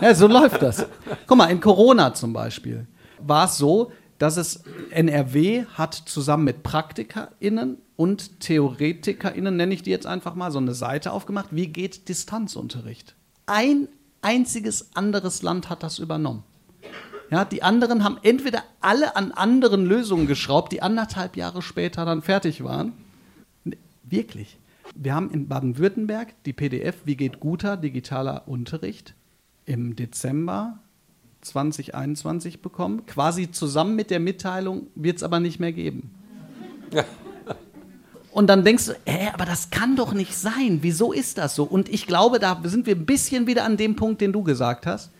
Ja, so läuft das. Guck mal, in Corona zum Beispiel war es so, dass es NRW hat zusammen mit PraktikerInnen und TheoretikerInnen, nenne ich die jetzt einfach mal, so eine Seite aufgemacht. Wie geht Distanzunterricht? Ein einziges anderes Land hat das übernommen. Ja, die anderen haben entweder alle an anderen Lösungen geschraubt, die anderthalb Jahre später dann fertig waren. Wirklich. Wir haben in Baden-Württemberg die PDF Wie geht guter digitaler Unterricht im Dezember 2021 bekommen. Quasi zusammen mit der Mitteilung wird es aber nicht mehr geben. Und dann denkst du, hä, aber das kann doch nicht sein. Wieso ist das so? Und ich glaube, da sind wir ein bisschen wieder an dem Punkt, den du gesagt hast.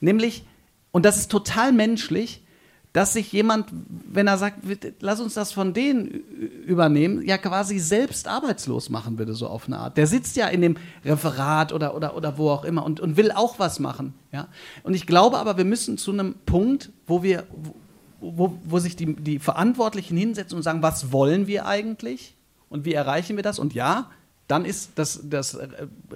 Nämlich, und das ist total menschlich, dass sich jemand, wenn er sagt, lass uns das von denen übernehmen, ja quasi selbst arbeitslos machen würde, so auf eine Art. Der sitzt ja in dem Referat oder, oder, oder wo auch immer und, und will auch was machen. Ja? Und ich glaube aber, wir müssen zu einem Punkt, wo wir, wo, wo sich die, die Verantwortlichen hinsetzen und sagen, was wollen wir eigentlich und wie erreichen wir das? Und ja, dann ist das, das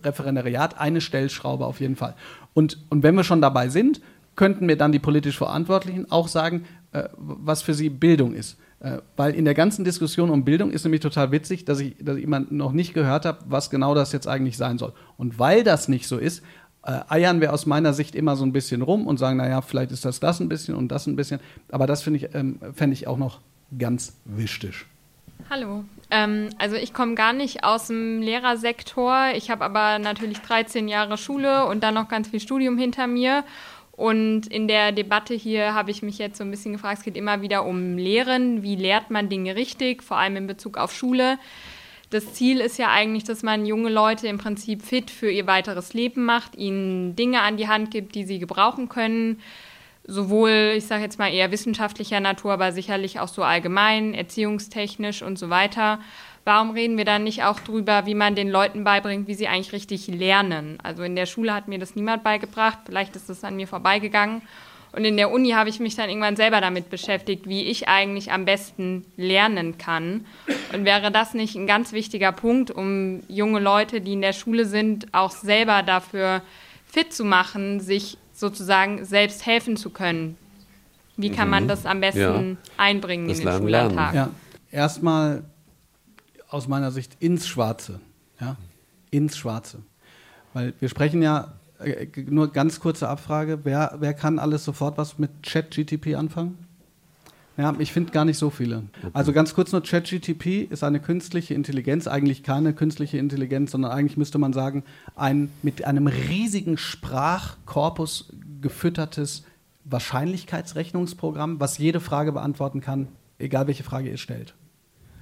Referendariat eine Stellschraube auf jeden Fall. Und, und wenn wir schon dabei sind, könnten mir dann die politisch Verantwortlichen auch sagen, äh, was für sie Bildung ist. Äh, weil in der ganzen Diskussion um Bildung ist nämlich total witzig, dass ich, dass ich jemand noch nicht gehört habe, was genau das jetzt eigentlich sein soll. Und weil das nicht so ist, äh, eiern wir aus meiner Sicht immer so ein bisschen rum und sagen, naja, vielleicht ist das das ein bisschen und das ein bisschen. Aber das ich, ähm, fände ich auch noch ganz wichtig. Hallo. Ähm, also ich komme gar nicht aus dem Lehrersektor. Ich habe aber natürlich 13 Jahre Schule und dann noch ganz viel Studium hinter mir. Und in der Debatte hier habe ich mich jetzt so ein bisschen gefragt, es geht immer wieder um Lehren. Wie lehrt man Dinge richtig, vor allem in Bezug auf Schule? Das Ziel ist ja eigentlich, dass man junge Leute im Prinzip fit für ihr weiteres Leben macht, ihnen Dinge an die Hand gibt, die sie gebrauchen können. Sowohl, ich sage jetzt mal eher wissenschaftlicher Natur, aber sicherlich auch so allgemein, erziehungstechnisch und so weiter. Warum reden wir dann nicht auch drüber, wie man den Leuten beibringt, wie sie eigentlich richtig lernen? Also in der Schule hat mir das niemand beigebracht, vielleicht ist das an mir vorbeigegangen. Und in der Uni habe ich mich dann irgendwann selber damit beschäftigt, wie ich eigentlich am besten lernen kann. Und wäre das nicht ein ganz wichtiger Punkt, um junge Leute, die in der Schule sind, auch selber dafür fit zu machen, sich sozusagen selbst helfen zu können? Wie kann man mhm. das am besten ja. einbringen das in den Schulalltag? Ja, erstmal aus meiner Sicht ins Schwarze. Ja? Ins Schwarze. Weil wir sprechen ja äh, nur ganz kurze Abfrage. Wer, wer kann alles sofort was mit ChatGTP anfangen? Ja, ich finde gar nicht so viele. Also ganz kurz nur, ChatGTP ist eine künstliche Intelligenz, eigentlich keine künstliche Intelligenz, sondern eigentlich müsste man sagen, ein mit einem riesigen Sprachkorpus gefüttertes Wahrscheinlichkeitsrechnungsprogramm, was jede Frage beantworten kann, egal welche Frage ihr stellt.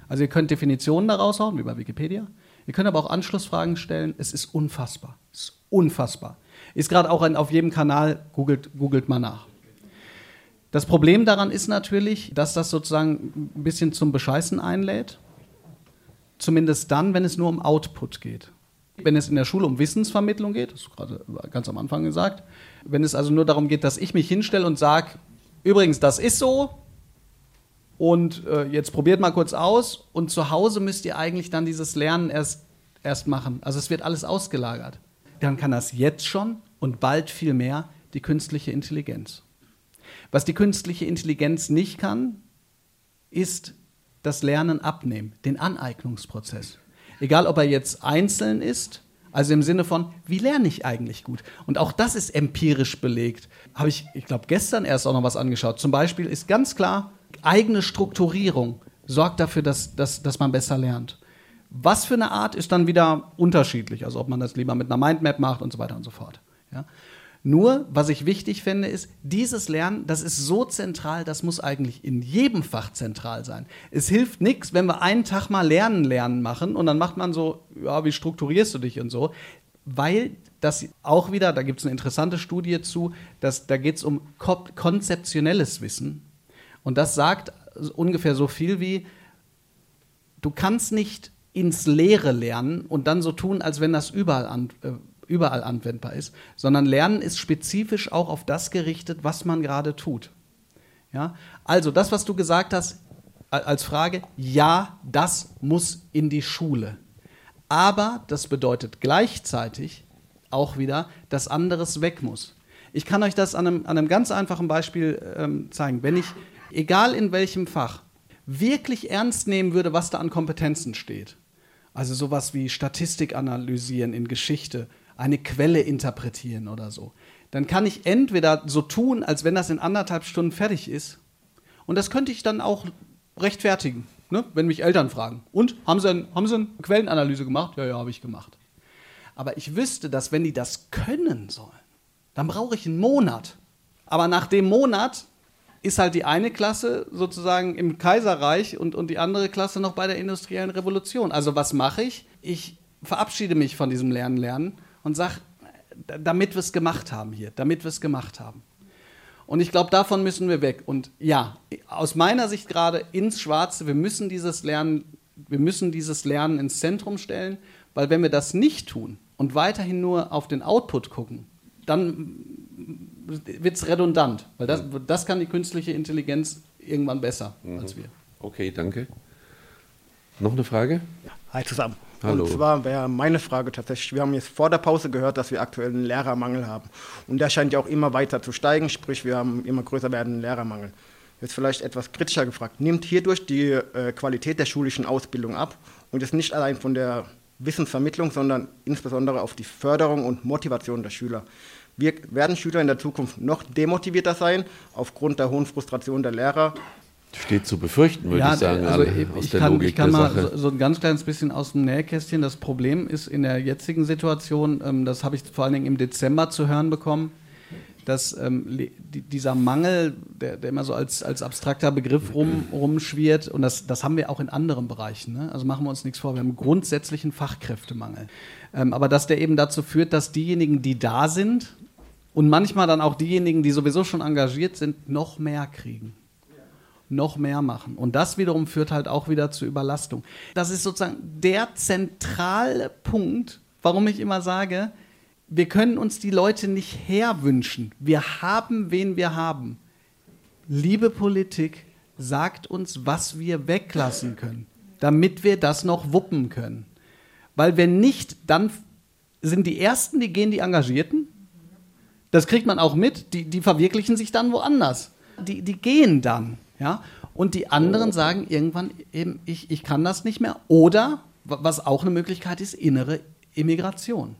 Also ihr könnt Definitionen da raushauen, wie bei Wikipedia. Ihr könnt aber auch Anschlussfragen stellen. Es ist unfassbar. Es ist unfassbar. Ist gerade auch ein, auf jedem Kanal, googelt, googelt mal nach. Das Problem daran ist natürlich, dass das sozusagen ein bisschen zum Bescheißen einlädt. Zumindest dann, wenn es nur um Output geht. Wenn es in der Schule um Wissensvermittlung geht, das ist gerade ganz am Anfang gesagt, wenn es also nur darum geht, dass ich mich hinstelle und sage, übrigens, das ist so, und äh, jetzt probiert mal kurz aus und zu Hause müsst ihr eigentlich dann dieses Lernen erst, erst machen. Also es wird alles ausgelagert dann kann das jetzt schon und bald viel mehr die künstliche Intelligenz. Was die künstliche Intelligenz nicht kann, ist das Lernen abnehmen, den Aneignungsprozess. Egal, ob er jetzt einzeln ist, also im Sinne von, wie lerne ich eigentlich gut? Und auch das ist empirisch belegt. Habe ich, ich glaube, gestern erst auch noch was angeschaut. Zum Beispiel ist ganz klar, eigene Strukturierung sorgt dafür, dass, dass, dass man besser lernt. Was für eine Art ist dann wieder unterschiedlich, also ob man das lieber mit einer Mindmap macht und so weiter und so fort. Ja. Nur, was ich wichtig finde, ist, dieses Lernen, das ist so zentral, das muss eigentlich in jedem Fach zentral sein. Es hilft nichts, wenn wir einen Tag mal Lernen, Lernen machen und dann macht man so, ja, wie strukturierst du dich und so, weil das auch wieder, da gibt es eine interessante Studie zu, dass, da geht es um konzeptionelles Wissen und das sagt ungefähr so viel wie, du kannst nicht ins Leere lernen und dann so tun, als wenn das überall, an, äh, überall anwendbar ist, sondern Lernen ist spezifisch auch auf das gerichtet, was man gerade tut. Ja? Also das, was du gesagt hast als Frage, ja, das muss in die Schule. Aber das bedeutet gleichzeitig auch wieder, dass anderes weg muss. Ich kann euch das an einem, an einem ganz einfachen Beispiel ähm, zeigen. Wenn ich, egal in welchem Fach, wirklich ernst nehmen würde, was da an Kompetenzen steht, also sowas wie Statistik analysieren in Geschichte, eine Quelle interpretieren oder so, dann kann ich entweder so tun, als wenn das in anderthalb Stunden fertig ist, und das könnte ich dann auch rechtfertigen, ne, wenn mich Eltern fragen. Und haben sie, ein, haben sie eine Quellenanalyse gemacht? Ja, ja, habe ich gemacht. Aber ich wüsste, dass wenn die das können sollen, dann brauche ich einen Monat. Aber nach dem Monat ist halt die eine Klasse sozusagen im Kaiserreich und, und die andere Klasse noch bei der industriellen Revolution. Also was mache ich? Ich verabschiede mich von diesem Lernen, Lernen und sage, damit wir es gemacht haben hier, damit wir es gemacht haben. Und ich glaube, davon müssen wir weg. Und ja, aus meiner Sicht gerade ins Schwarze, wir müssen dieses Lernen, wir müssen dieses Lernen ins Zentrum stellen, weil wenn wir das nicht tun und weiterhin nur auf den Output gucken, dann wird es redundant, weil das, das kann die künstliche Intelligenz irgendwann besser mhm. als wir. Okay, danke. Noch eine Frage? Hi zusammen. Hallo. Und zwar wäre meine Frage tatsächlich, wir haben jetzt vor der Pause gehört, dass wir aktuell einen Lehrermangel haben. Und der scheint ja auch immer weiter zu steigen, sprich wir haben immer größer werdenden Lehrermangel. Jetzt vielleicht etwas kritischer gefragt, nimmt hierdurch die äh, Qualität der schulischen Ausbildung ab und ist nicht allein von der Wissensvermittlung, sondern insbesondere auf die Förderung und Motivation der Schüler. Wir, werden Schüler in der Zukunft noch demotivierter sein aufgrund der hohen Frustration der Lehrer Steht zu befürchten, würde ja, ich sagen, also aus ich der kann, Logik ich kann der mal Sache. so, so ein ganz kleines bisschen aus dem Nähkästchen. Das Problem ist in der jetzigen Situation, ähm, das habe ich vor allen Dingen im Dezember zu hören bekommen, dass ähm, die, dieser Mangel, der, der, immer so als, als abstrakter Begriff rum, rumschwirrt, und das, das haben wir auch in anderen Bereichen. Ne? Also machen wir uns nichts vor, wir haben grundsätzlichen Fachkräftemangel. Ähm, aber dass der eben dazu führt, dass diejenigen, die da sind, und manchmal dann auch diejenigen, die sowieso schon engagiert sind, noch mehr kriegen noch mehr machen. Und das wiederum führt halt auch wieder zu Überlastung. Das ist sozusagen der zentrale Punkt, warum ich immer sage, wir können uns die Leute nicht herwünschen. Wir haben, wen wir haben. Liebe Politik, sagt uns, was wir weglassen können, damit wir das noch wuppen können. Weil wenn nicht, dann sind die Ersten, die gehen die Engagierten. Das kriegt man auch mit, die, die verwirklichen sich dann woanders. Die, die gehen dann. Ja? Und die anderen sagen irgendwann eben, ich, ich kann das nicht mehr. Oder, was auch eine Möglichkeit ist, innere Immigration.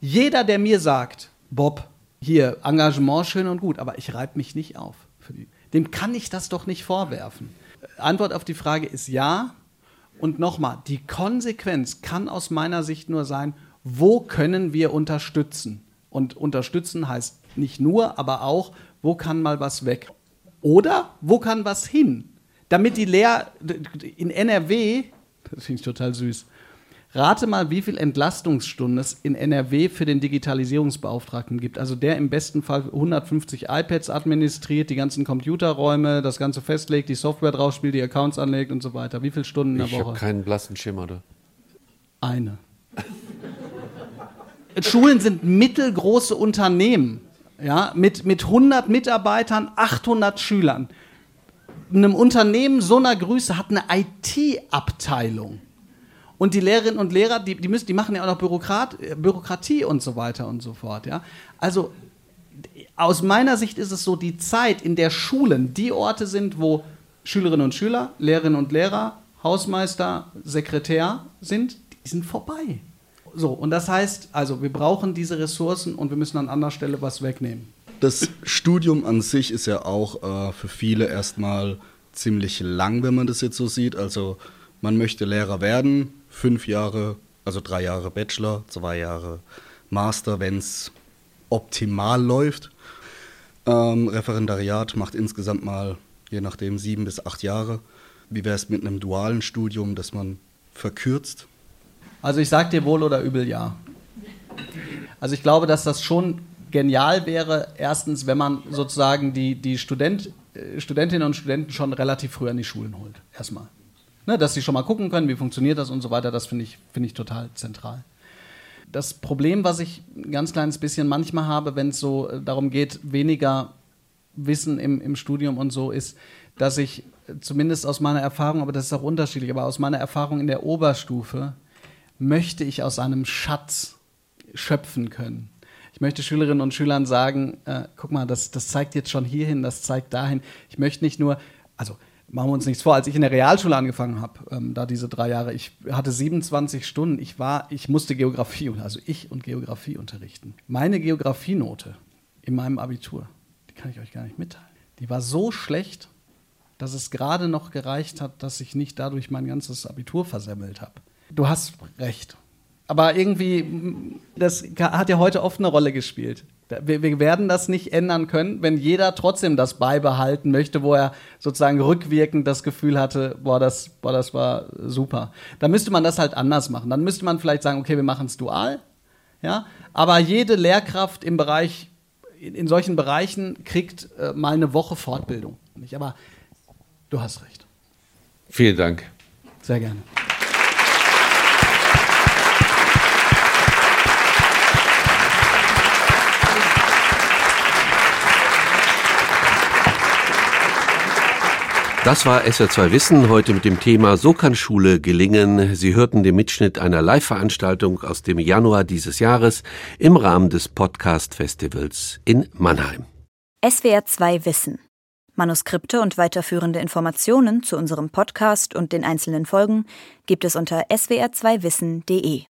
Jeder, der mir sagt, Bob, hier, Engagement schön und gut, aber ich reibe mich nicht auf. Dem kann ich das doch nicht vorwerfen. Antwort auf die Frage ist ja. Und nochmal, die Konsequenz kann aus meiner Sicht nur sein, wo können wir unterstützen? Und unterstützen heißt nicht nur, aber auch, wo kann mal was weg? Oder wo kann was hin? Damit die Lehr in NRW, das finde ich total süß, rate mal, wie viel Entlastungsstunden es in NRW für den Digitalisierungsbeauftragten gibt. Also der im besten Fall 150 iPads administriert, die ganzen Computerräume, das Ganze festlegt, die Software drauf spielt, die Accounts anlegt und so weiter. Wie viele Stunden in der ich Woche? Ich habe keinen blassen Schimmer da. Eine. Schulen sind mittelgroße Unternehmen ja, mit, mit 100 Mitarbeitern, 800 Schülern. Einem Unternehmen so einer Größe hat eine IT-Abteilung. Und die Lehrerinnen und Lehrer, die, die, müssen, die machen ja auch noch Bürokrat, Bürokratie und so weiter und so fort. Ja? Also aus meiner Sicht ist es so, die Zeit, in der Schulen die Orte sind, wo Schülerinnen und Schüler, Lehrerinnen und Lehrer, Hausmeister, Sekretär sind, die sind vorbei. So, und das heißt, also wir brauchen diese Ressourcen und wir müssen an anderer Stelle was wegnehmen. Das Studium an sich ist ja auch äh, für viele erstmal ziemlich lang, wenn man das jetzt so sieht. Also man möchte Lehrer werden, fünf Jahre, also drei Jahre Bachelor, zwei Jahre Master, wenn es optimal läuft. Ähm, Referendariat macht insgesamt mal, je nachdem, sieben bis acht Jahre. Wie wäre es mit einem dualen Studium, das man verkürzt? Also ich sage dir wohl oder übel ja. Also ich glaube, dass das schon genial wäre, erstens, wenn man sozusagen die, die Student, äh, Studentinnen und Studenten schon relativ früh an die Schulen holt. Erstmal. Ne, dass sie schon mal gucken können, wie funktioniert das und so weiter, das finde ich, find ich total zentral. Das Problem, was ich ein ganz kleines bisschen manchmal habe, wenn es so äh, darum geht, weniger Wissen im, im Studium und so, ist, dass ich zumindest aus meiner Erfahrung, aber das ist auch unterschiedlich, aber aus meiner Erfahrung in der Oberstufe, möchte ich aus einem Schatz schöpfen können. Ich möchte Schülerinnen und Schülern sagen, äh, guck mal, das, das zeigt jetzt schon hierhin, das zeigt dahin. Ich möchte nicht nur, also machen wir uns nichts vor, als ich in der Realschule angefangen habe, ähm, da diese drei Jahre, ich hatte 27 Stunden, ich war, ich musste Geografie, also ich und Geografie unterrichten. Meine Geografienote in meinem Abitur, die kann ich euch gar nicht mitteilen. Die war so schlecht, dass es gerade noch gereicht hat, dass ich nicht dadurch mein ganzes Abitur versemmelt habe. Du hast recht. Aber irgendwie, das hat ja heute oft eine Rolle gespielt. Wir, werden das nicht ändern können, wenn jeder trotzdem das beibehalten möchte, wo er sozusagen rückwirkend das Gefühl hatte, boah, das, boah, das war super. Dann müsste man das halt anders machen. Dann müsste man vielleicht sagen, okay, wir machen es dual. Ja? Aber jede Lehrkraft im Bereich, in, in solchen Bereichen kriegt äh, mal eine Woche Fortbildung. Aber du hast recht. Vielen Dank. Sehr gerne. Das war SR2 Wissen heute mit dem Thema So kann Schule gelingen. Sie hörten den Mitschnitt einer Live-Veranstaltung aus dem Januar dieses Jahres im Rahmen des Podcast-Festivals in Mannheim. SWR2 Wissen. Manuskripte und weiterführende Informationen zu unserem Podcast und den einzelnen Folgen gibt es unter swr2wissen.de.